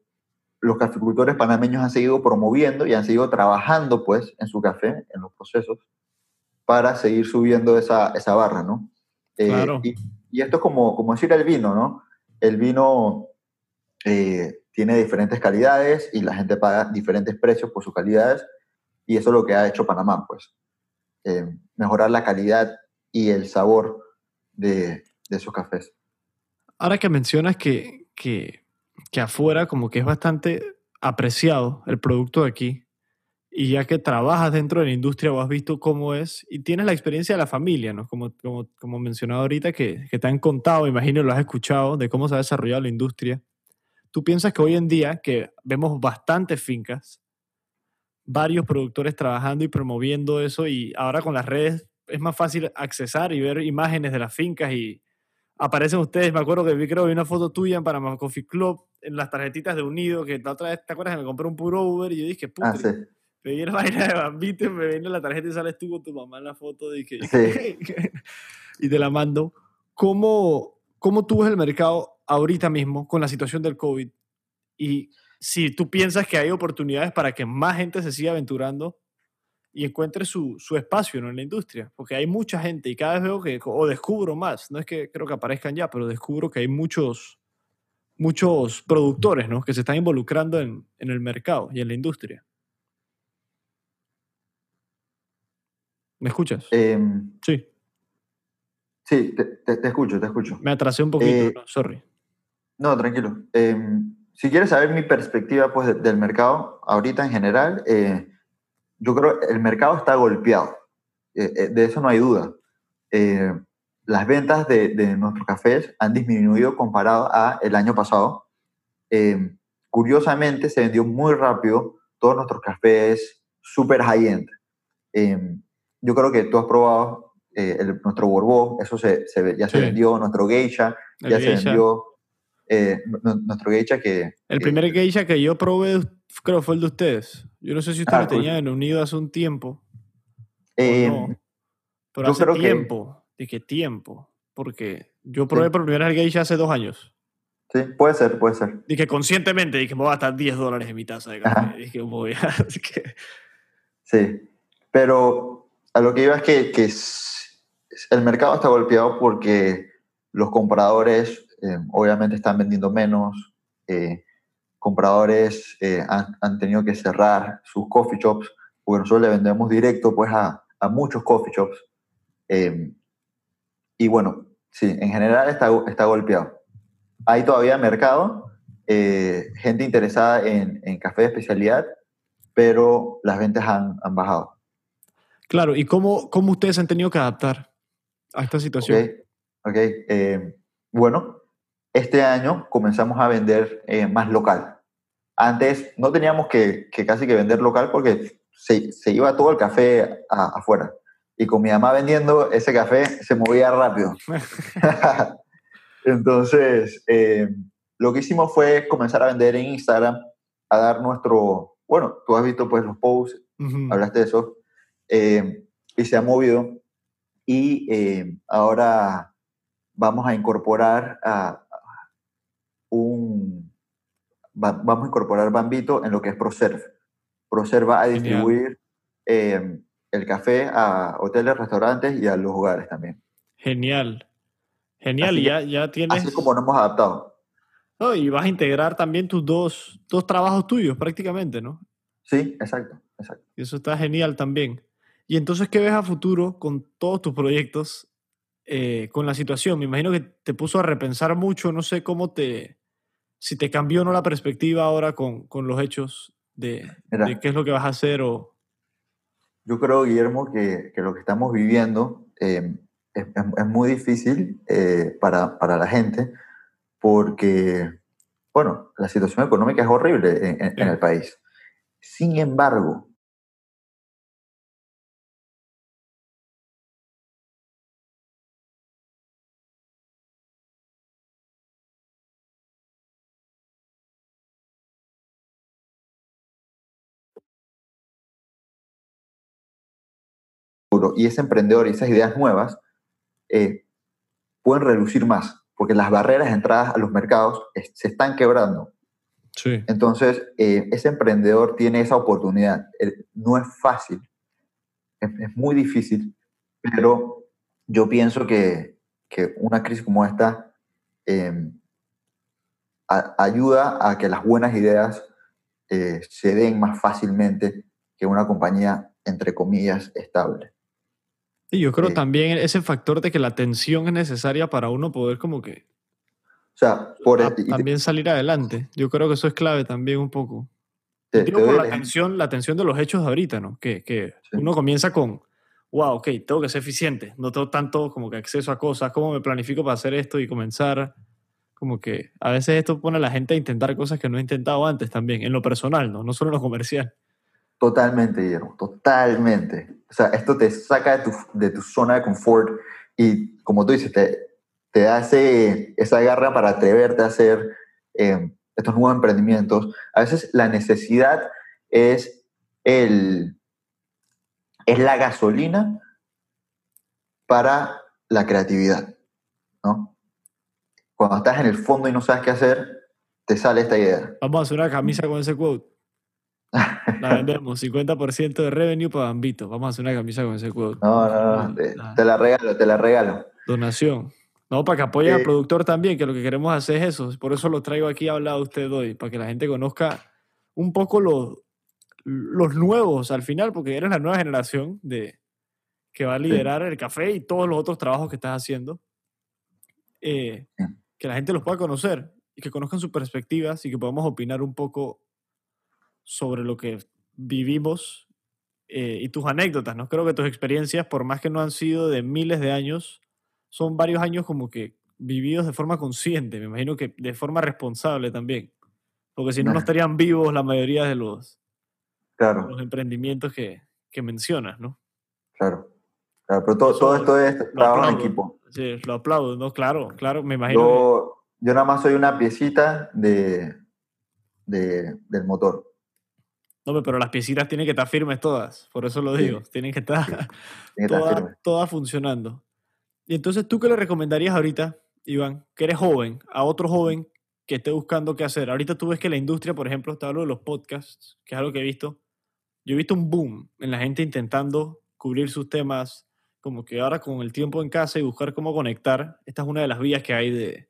los caficultores panameños han seguido promoviendo y han seguido trabajando pues en su café, en los procesos, para seguir subiendo esa, esa barra, ¿no? Eh, claro. y, y, esto es como, como decir el vino, ¿no? El vino eh, tiene diferentes calidades y la gente paga diferentes precios por sus calidades y eso es lo que ha hecho Panamá, pues. Eh, mejorar la calidad y el sabor de, de esos cafés. Ahora que mencionas que, que, que afuera como que es bastante apreciado el producto de aquí, y ya que trabajas dentro de la industria o has visto cómo es y tienes la experiencia de la familia, ¿no? Como, como, como mencionado ahorita, que, que, te han contado, imagino lo has escuchado, de cómo se ha desarrollado la industria. ¿Tú piensas que hoy en día, que vemos bastantes fincas, varios productores trabajando y promoviendo eso y ahora con las redes es más fácil accesar y ver imágenes de las fincas y aparecen ustedes, me acuerdo que vi creo vi una foto tuya en Panama Coffee Club en las tarjetitas de Unido, que la otra vez, ¿te acuerdas que me compré un puro Uber y yo dije, puta, ah, pedí la vaina de Bambito, me viene la tarjeta y sales tú con tu mamá en la foto de que, y te la mando. ¿Cómo, ¿Cómo tú ves el mercado ahorita mismo con la situación del COVID? Y si tú piensas que hay oportunidades para que más gente se siga aventurando y encuentre su, su espacio ¿no? en la industria, porque hay mucha gente y cada vez veo que, o descubro más, no es que creo que aparezcan ya, pero descubro que hay muchos, muchos productores ¿no? que se están involucrando en, en el mercado y en la industria. ¿Me escuchas? Em, sí. Sí, te, escucho, te escucho. Me atrasé un poquito, eh, sorry. No, tranquilo. Em, si quieres saber mi perspectiva pues, del mercado, ahorita en general, eh, yo creo que el mercado está golpeado. Eh, de eso no hay duda. las ventas de, de, nuestros cafés han disminuido comparado a el año pasado. Curiosamente, se vendió muy rápido todos nuestros cafés super high-end yo creo que tú has probado eh, nuestro Borbó, eso se, se ya se vendió, nuestro Geisha, ya se vendió, eh, nuestro Geisha que... El primer Geisha que yo probé creo fue el de ustedes. Yo no sé si ustedes Ah, lo tenían en unido hace un tiempo. Eh, no. Pero hace creo que- tiempo. ¿De qué tiempo? Porque yo probé por primera vez el geisha hace dos años. Sí, puede ser, puede ser. Dije conscientemente, dije, me voy a gastar 10 dólares en mi taza de café. Ajá. Dije, voy a... así que- Sí. Pero a lo que iba es que, que el mercado está golpeado porque los compradores eh, obviamente están vendiendo menos. eh, compradores eh, han, han tenido que cerrar sus coffee shops porque nosotros le vendemos directo pues a, a muchos coffee shops. eh, y bueno, sí, en general está, está golpeado. Hay todavía mercado, eh, gente interesada en, en café de especialidad, pero las ventas han, han bajado. Claro, ¿y cómo, cómo ustedes han tenido que adaptar a esta situación? Ok, ok. eh, bueno, este año comenzamos a vender eh, más local. Antes no teníamos que, que casi que vender local porque se, se iba todo el café a- afuera. Y con mi mamá vendiendo, ese café se movía rápido. Entonces, eh, lo que hicimos fue comenzar a vender en Instagram, a dar nuestro, bueno, tú has visto pues los posts, Ujú. hablaste de eso, eh, y se ha movido. Y eh, ahora vamos a incorporar a un, va- vamos a incorporar Bambito en lo que es ProServe. ProServe va a distribuir eh, el café a hoteles, restaurantes y a los hogares también. Genial. Genial, Así ya, ya tienes... Así como nos hemos adaptado. Oh, y vas a integrar también tus dos, dos trabajos tuyos prácticamente, ¿no? Sí, exacto, exacto. Eso está genial también. Y entonces, ¿qué ves a futuro con todos tus proyectos, eh, con la situación? Me imagino que te puso a repensar mucho, no sé cómo te, si te cambió o no la perspectiva ahora con, con los hechos de, de qué es lo que vas a hacer o... Yo creo, Guillermo, que, que lo que estamos viviendo eh, es, es- es muy difícil eh, para, para la gente porque, bueno, la situación económica es horrible en, en- en el país. Sin embargo, y ese emprendedor y esas ideas nuevas eh, pueden reducir más, porque las barreras de entrada a los mercados se están quebrando. Sí. Entonces, eh, ese emprendedor tiene esa oportunidad. No es fácil, es, es muy difícil, pero yo pienso que, que una crisis como esta eh, a- ayuda a que las buenas ideas eh, se den más fácilmente que una compañía, entre comillas, estable. Y yo creo Sí. también ese factor de que la atención es necesaria para uno poder como que O sea, por a- y te- también salir adelante. Yo creo que eso es clave también un poco. te- te por la el atención, la atención de los hechos de ahorita, ¿no? Que, que Sí. uno comienza con, wow, ok, tengo que ser eficiente, no tengo tanto como que acceso a cosas, ¿cómo me planifico para hacer esto y comenzar? Como que a veces esto pone a la gente a intentar cosas que no he intentado antes también, en lo personal, ¿no? No solo en lo comercial. Totalmente, Guillermo, totalmente. O sea, esto te saca de tu, de tu zona de confort y, como tú dices, te, te ese- esa garra para atreverte a hacer eh, estos nuevos emprendimientos. A veces la necesidad es, el, es la gasolina para la creatividad, ¿no? Cuando estás en el fondo y no sabes qué hacer, te sale esta idea. Vamos a hacer una camisa con ese quote. La vendemos, 50% de revenue para Bambito. Vamos a hacer una camisa con ese quote. No, no, no, te, te la regalo, te la regalo. Donación. No, para que apoyen al Eh, productor también, que lo que queremos hacer es eso. Por eso lo traigo aquí a hablar a usted hoy, para que la gente conozca un poco los, los nuevos al final, porque eres la nueva generación de, que va a liderar el café y todos los otros trabajos que estás haciendo. Eh, que la gente los pueda conocer y que conozcan sus perspectivas y que podamos opinar un poco sobre lo que vivimos eh, y tus anécdotas, ¿no? Creo que tus experiencias, por más que no han sido de miles de años, son varios años como que vividos de forma consciente, me imagino que de forma responsable también, porque si no, no estarían vivos la mayoría de los, Claro. los emprendimientos que, que mencionas, ¿no? Claro. Claro, pero todo, todo esto es trabajo en equipo. Sí, lo aplaudo, ¿no? Claro, claro, me imagino que- Yo, yo nada más soy una piecita de, de- del motor. No, pero las piecitas tienen que estar firmes todas, por eso lo digo, tienen que estar, todas, todas funcionando. Y entonces, ¿tú qué le recomendarías ahorita, Iván, que eres joven, a otro joven que esté buscando qué hacer? Ahorita tú ves que la industria, por ejemplo, está hablando de los podcasts, que es algo que he visto. Yo he visto un boom en la gente intentando cubrir sus temas, como que ahora con el tiempo en casa y buscar cómo conectar. Esta es una de las vías que hay de,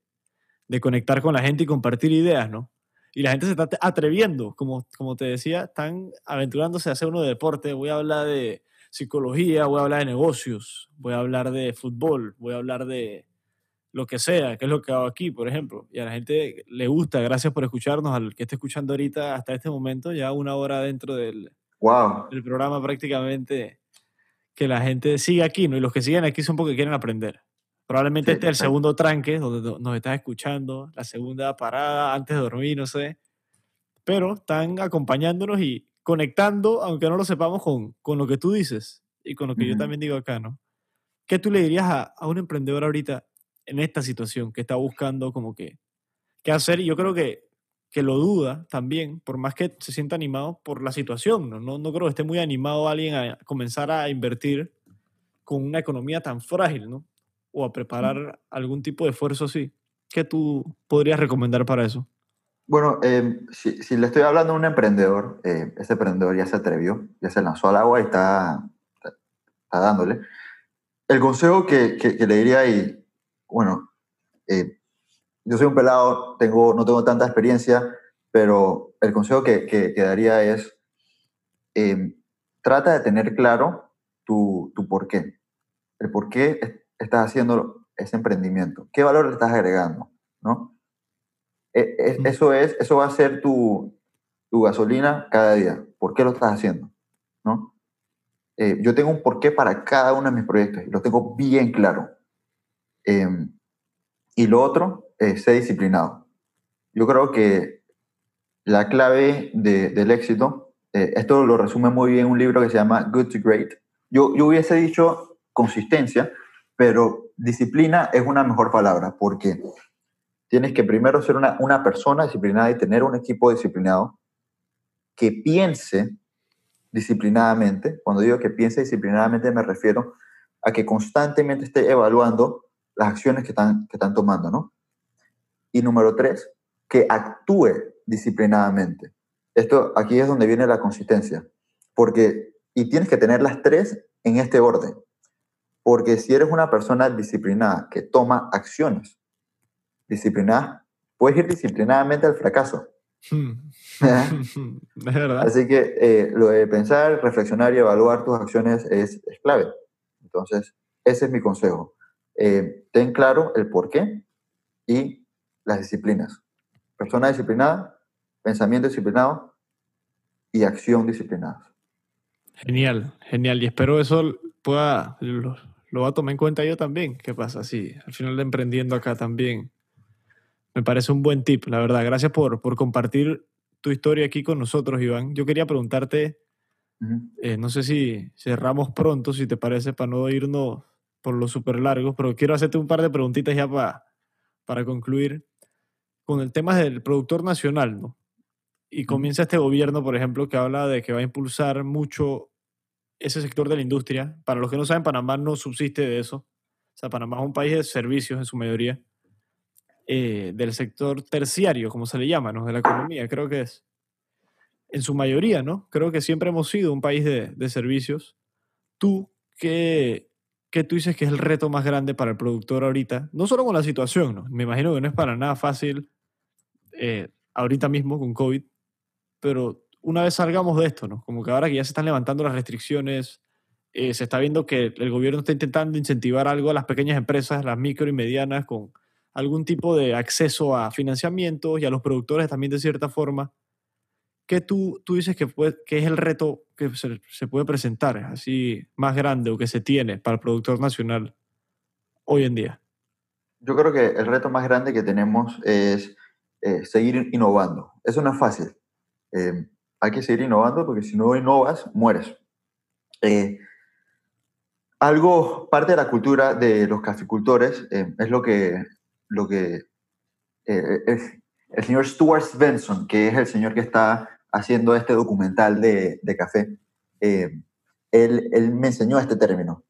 de conectar con la gente y compartir ideas, ¿no? Y la gente se está atreviendo, como, como te decía, están aventurándose a hacer uno de deporte. Voy a hablar de psicología, voy a hablar de negocios, voy a hablar de fútbol, voy a hablar de lo que sea, que es lo que hago aquí, por ejemplo. Y a la gente le gusta, gracias por escucharnos, al que esté escuchando ahorita hasta este momento, ya una hora dentro del, wow. del programa prácticamente, que la gente sigue aquí, ¿no? Y los que siguen aquí son porque quieren aprender. Probablemente este es el segundo tranque donde nos estás escuchando, la segunda parada antes de dormir, no sé. Pero están acompañándonos y conectando, aunque no lo sepamos, con, con lo que tú dices y con lo que yo también digo acá, ¿no? ¿Qué tú le dirías a, a, un emprendedor ahorita en esta situación que está buscando como que qué hacer? Y yo creo que, que lo duda también, por más que se sienta animado por la situación, ¿no? No, no creo que esté muy animado alguien a comenzar a invertir con una economía tan frágil, ¿no? O a preparar algún tipo de esfuerzo así. ¿Qué tú podrías recomendar para eso? Bueno, em, si, le estoy hablando a un emprendedor, eh, ese emprendedor ya se atrevió, ya se lanzó al agua y está, está, dándole. El consejo que, que, le diría ahí, bueno, eh, yo soy un pelado, tengo, no tengo tanta experiencia, pero el consejo que, que, daría es, em, trata de tener claro tu, tu por qué, el por qué estás haciendo ese emprendimiento, qué valor le estás agregando, ¿no? E, e, eso, es, eso va a ser tu, tu gasolina cada día. ¿Por qué lo estás haciendo? ¿No? Eh, yo tengo un porqué para cada uno de mis proyectos y lo tengo bien claro. Em, y lo otro es ser disciplinado. Yo creo que la clave de, del éxito, eh, esto lo resume muy bien un libro que se llama Good to Great. Yo, yo hubiese dicho consistencia, pero disciplina es una mejor palabra porque tienes que primero ser una, persona disciplinada y tener un equipo disciplinado que piense disciplinadamente. Cuando digo que piense disciplinadamente me refiero a que constantemente esté evaluando las acciones que están, que están tomando, ¿no? Y número tres, que actúe disciplinadamente. Esto aquí es donde viene la consistencia, porque, y tienes que tener las tres en este orden, porque si eres una persona disciplinada que toma acciones disciplinada, puedes ir disciplinadamente al fracaso. Hmm. es verdad. Así que eh, lo de pensar, reflexionar y evaluar tus acciones es, clave. Entonces, ese es mi consejo. Eh, ten claro el por qué y las disciplinas. Persona disciplinada, pensamiento disciplinado y acción disciplinada. Genial, genial. Y espero eso pueda, lo, lo va a tomar en cuenta yo también. ¿Qué pasa? Sí, al final de emprendiendo acá también me parece un buen tip, la verdad. Gracias por, por compartir tu historia aquí con nosotros, Iván. Yo quería preguntarte, eh, no sé si cerramos pronto, si te parece, para no irnos por lo súper largos, pero quiero hacerte un par de preguntitas ya para, para concluir con el tema del productor nacional, ¿no? Y comienza este gobierno, por ejemplo, que habla de que va a impulsar mucho ese sector de la industria. Para los que no saben, Panamá no subsiste de eso. O sea, Panamá es un país de servicios en su mayoría. Eh, del sector terciario, como se le llama, ¿no? De la economía, creo que es. En su mayoría, ¿no? Creo que siempre hemos sido un país de, de servicios. Tú, ¿qué, ¿qué tú dices que es el reto más grande para el productor ahorita? No solo con la situación, ¿no? Me imagino que no es para nada fácil eh, ahorita mismo con COVID, pero una vez salgamos de esto, ¿no? Como que ahora que ya se están levantando las restricciones, eh, se está viendo que el gobierno está intentando incentivar algo a las pequeñas empresas, las micro y medianas, con algún tipo de acceso a financiamientos y a los productores también de cierta forma. ¿Qué tú, tú dices que, que es el reto que se, puede presentar así más grande o que se tiene para el productor nacional hoy en día? Yo creo que el reto más grande que tenemos es eh, seguir innovando. Eso no es fácil. Eh, hay que seguir innovando porque si no innovas, mueres. Eh, algo, parte de la cultura de los caficultores es lo que lo que eh, el señor Stuart Svensson, que es el señor que está haciendo este documental de, de café, eh, él, él, me enseñó este término,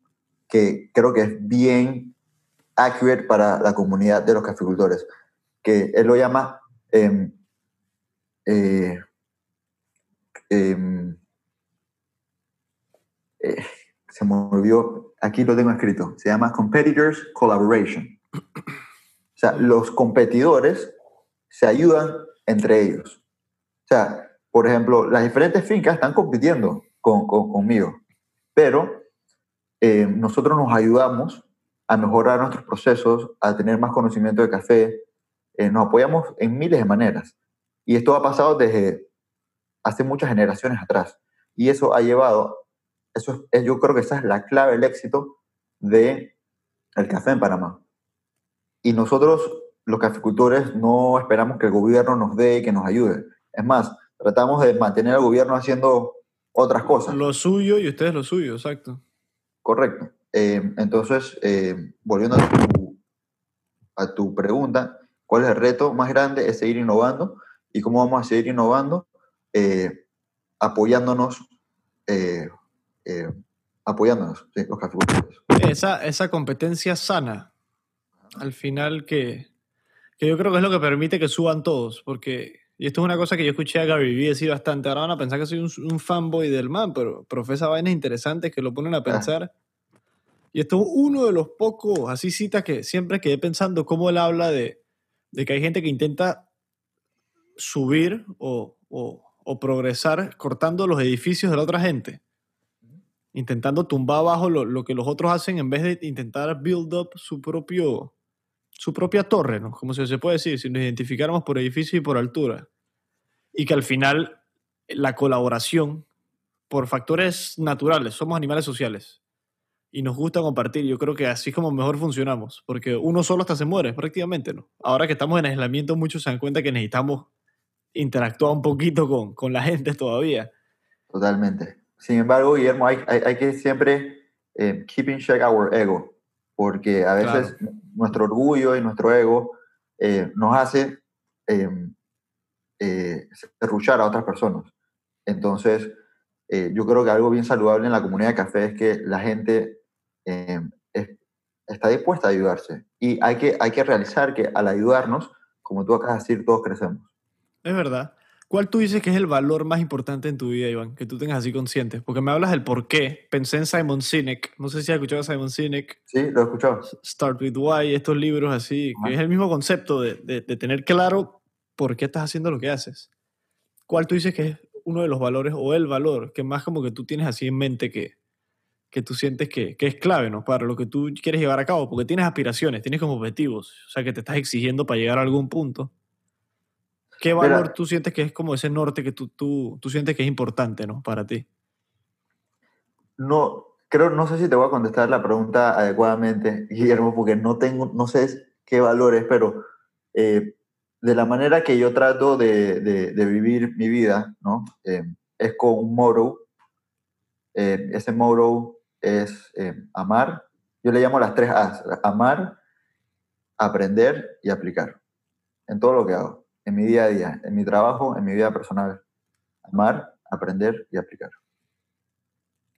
que creo que es bien accurate para la comunidad de los caficultores, que él lo llama eh, eh, se me olvidó, aquí lo tengo escrito, se llama Competitors Collaboration. O sea, los competidores se ayudan entre ellos. O sea, por ejemplo, las diferentes fincas están compitiendo con, conmigo, pero eh, nosotros nos ayudamos a mejorar nuestros procesos, a tener más conocimiento de café, eh, nos apoyamos en miles de maneras. Y esto ha pasado desde hace muchas generaciones atrás. Y eso ha llevado, eso es, yo creo que esa es la clave del éxito del el café en Panamá. Y nosotros, los caficultores, no esperamos que el gobierno nos dé y que nos ayude. Es más, tratamos de mantener al gobierno haciendo otras cosas. Lo suyo y ustedes lo suyo, exacto. Correcto. Eh, entonces, eh, volviendo a tu, a tu pregunta, ¿cuál es el reto más grande? Es seguir innovando. ¿Y cómo vamos a seguir innovando? Eh, apoyándonos, eh, eh, apoyándonos, sí, los caficultores. Esa, esa competencia sana, al final que, que yo creo que es lo que permite que suban todos, porque, y esto es una cosa que yo escuché a Gary Vee decir bastante, ahora van a pensar que soy un, un fanboy del man, pero profesa vainas interesantes que lo ponen a pensar. Y esto es uno de los pocos, así citas que siempre quedé pensando cómo él habla de, de que hay gente que intenta subir o, o, o, progresar cortando los edificios de la otra gente, intentando tumbar abajo lo, lo, que los otros hacen en vez de intentar build up su propio su propia torre, ¿no? Como se puede decir, si nos identificáramos por edificio y por altura. Y que al final la colaboración, por factores naturales, somos animales sociales y nos gusta compartir. Yo creo que así es como mejor funcionamos, porque uno solo hasta se muere, prácticamente, ¿no? Ahora que estamos en aislamiento, muchos se dan cuenta que necesitamos interactuar un poquito con, con la gente todavía. Totalmente. Sin embargo, Guillermo, hay, hay, hay que siempre eh, keep in check our ego, porque a veces claro. nuestro orgullo y nuestro ego eh, nos hace eh, eh, a otras personas. Entonces, eh, yo creo que algo bien saludable en la comunidad de café es que la gente eh, es, está dispuesta a ayudarse. Y hay que, hay que realizar que al ayudarnos, como tú acabas de decir, todos crecemos. Es verdad. ¿Cuál tú dices que es el valor más importante en tu vida, Iván? Que tú tengas así consciente. Porque me hablas del por qué. Pensé en Simon Sinek. No sé si has escuchado a Simon Sinek. Sí, lo he escuchado. Start with Why, estos libros así. Que es el mismo concepto de, de, de, tener claro por qué estás haciendo lo que haces. ¿Cuál tú dices que es uno de los valores o el valor que más como que tú tienes así en mente que, que tú sientes que, que es clave, ¿no? Para lo que tú quieres llevar a cabo. Porque tienes aspiraciones, tienes como objetivos. O sea, que te estás exigiendo para llegar a algún punto. ¿Qué valor Mira, tú sientes que es como ese norte que tú, tú, tú sientes que es importante, ¿no? Para ti. No, creo, no sé si te voy a contestar la pregunta adecuadamente, Guillermo, porque no tengo, no sé qué valores, pero eh, de la manera que yo trato de, de, de vivir mi vida, ¿no? Eh, es con un motto. Eh, ese motto es eh, amar. Yo le llamo las tres A's. Amar, aprender y aplicar. En todo lo que hago en mi día a día, en mi trabajo, en mi vida personal. Amar, aprender y aplicar.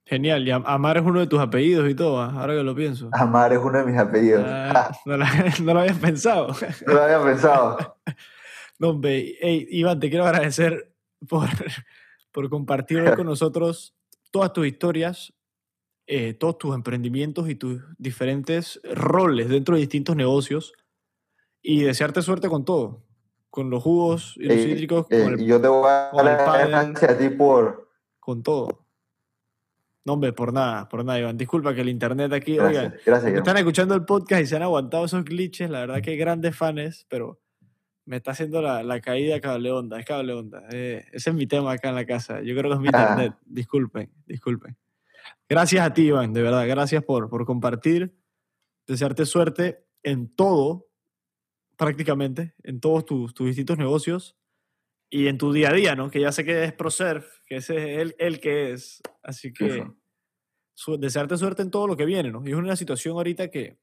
Genial, y Amar es uno de tus apellidos y todo, ¿ah? ahora que lo pienso. Amar es uno de mis apellidos. Ah, no, lo, no, lo, habías pensado. No lo había pensado. no, hombre, hey, Iván, te quiero agradecer por, por compartir con nosotros todas tus historias, eh, todos tus emprendimientos y tus diferentes roles dentro de distintos negocios y desearte suerte con todo con los jugos y los eh, cítricos. Eh, con el, yo te voy a dar gracias a ti por... Con todo. No, hombre, por nada, por nada, Iván. Disculpa que el internet aquí, gracias, oigan, gracias, están escuchando el podcast y se han aguantado esos glitches, la verdad que grandes fans, pero me está haciendo la, la caída cable onda, es cable onda. Eh, ese es mi tema acá en la casa. Yo creo que es mi internet. disculpen, disculpen. Gracias a ti, Iván, de verdad. Gracias por, por compartir. Desearte suerte en todo, prácticamente en todos tus, tus, distintos negocios y en tu día a día, ¿no? Que ya sé que es ProServe, que ese es el, el que es. Así que su, desearte suerte en todo lo que viene, ¿no? Y es una situación ahorita que,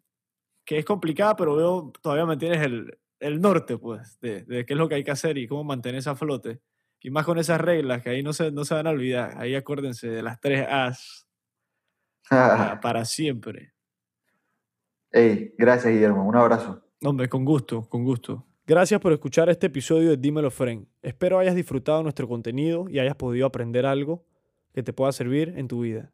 que es complicada, pero veo todavía mantienes el, el norte, pues, de, de, qué es lo que hay que hacer y cómo mantener esa flote. Y más con esas reglas que ahí no se, no se van a olvidar. Ahí acuérdense de las tres As para, para siempre. Ey, gracias, Guillermo. Un abrazo. Hombre, con gusto, con gusto. Gracias por escuchar este episodio de Dímelo Friend. Espero hayas disfrutado nuestro contenido y hayas podido aprender algo que te pueda servir en tu vida.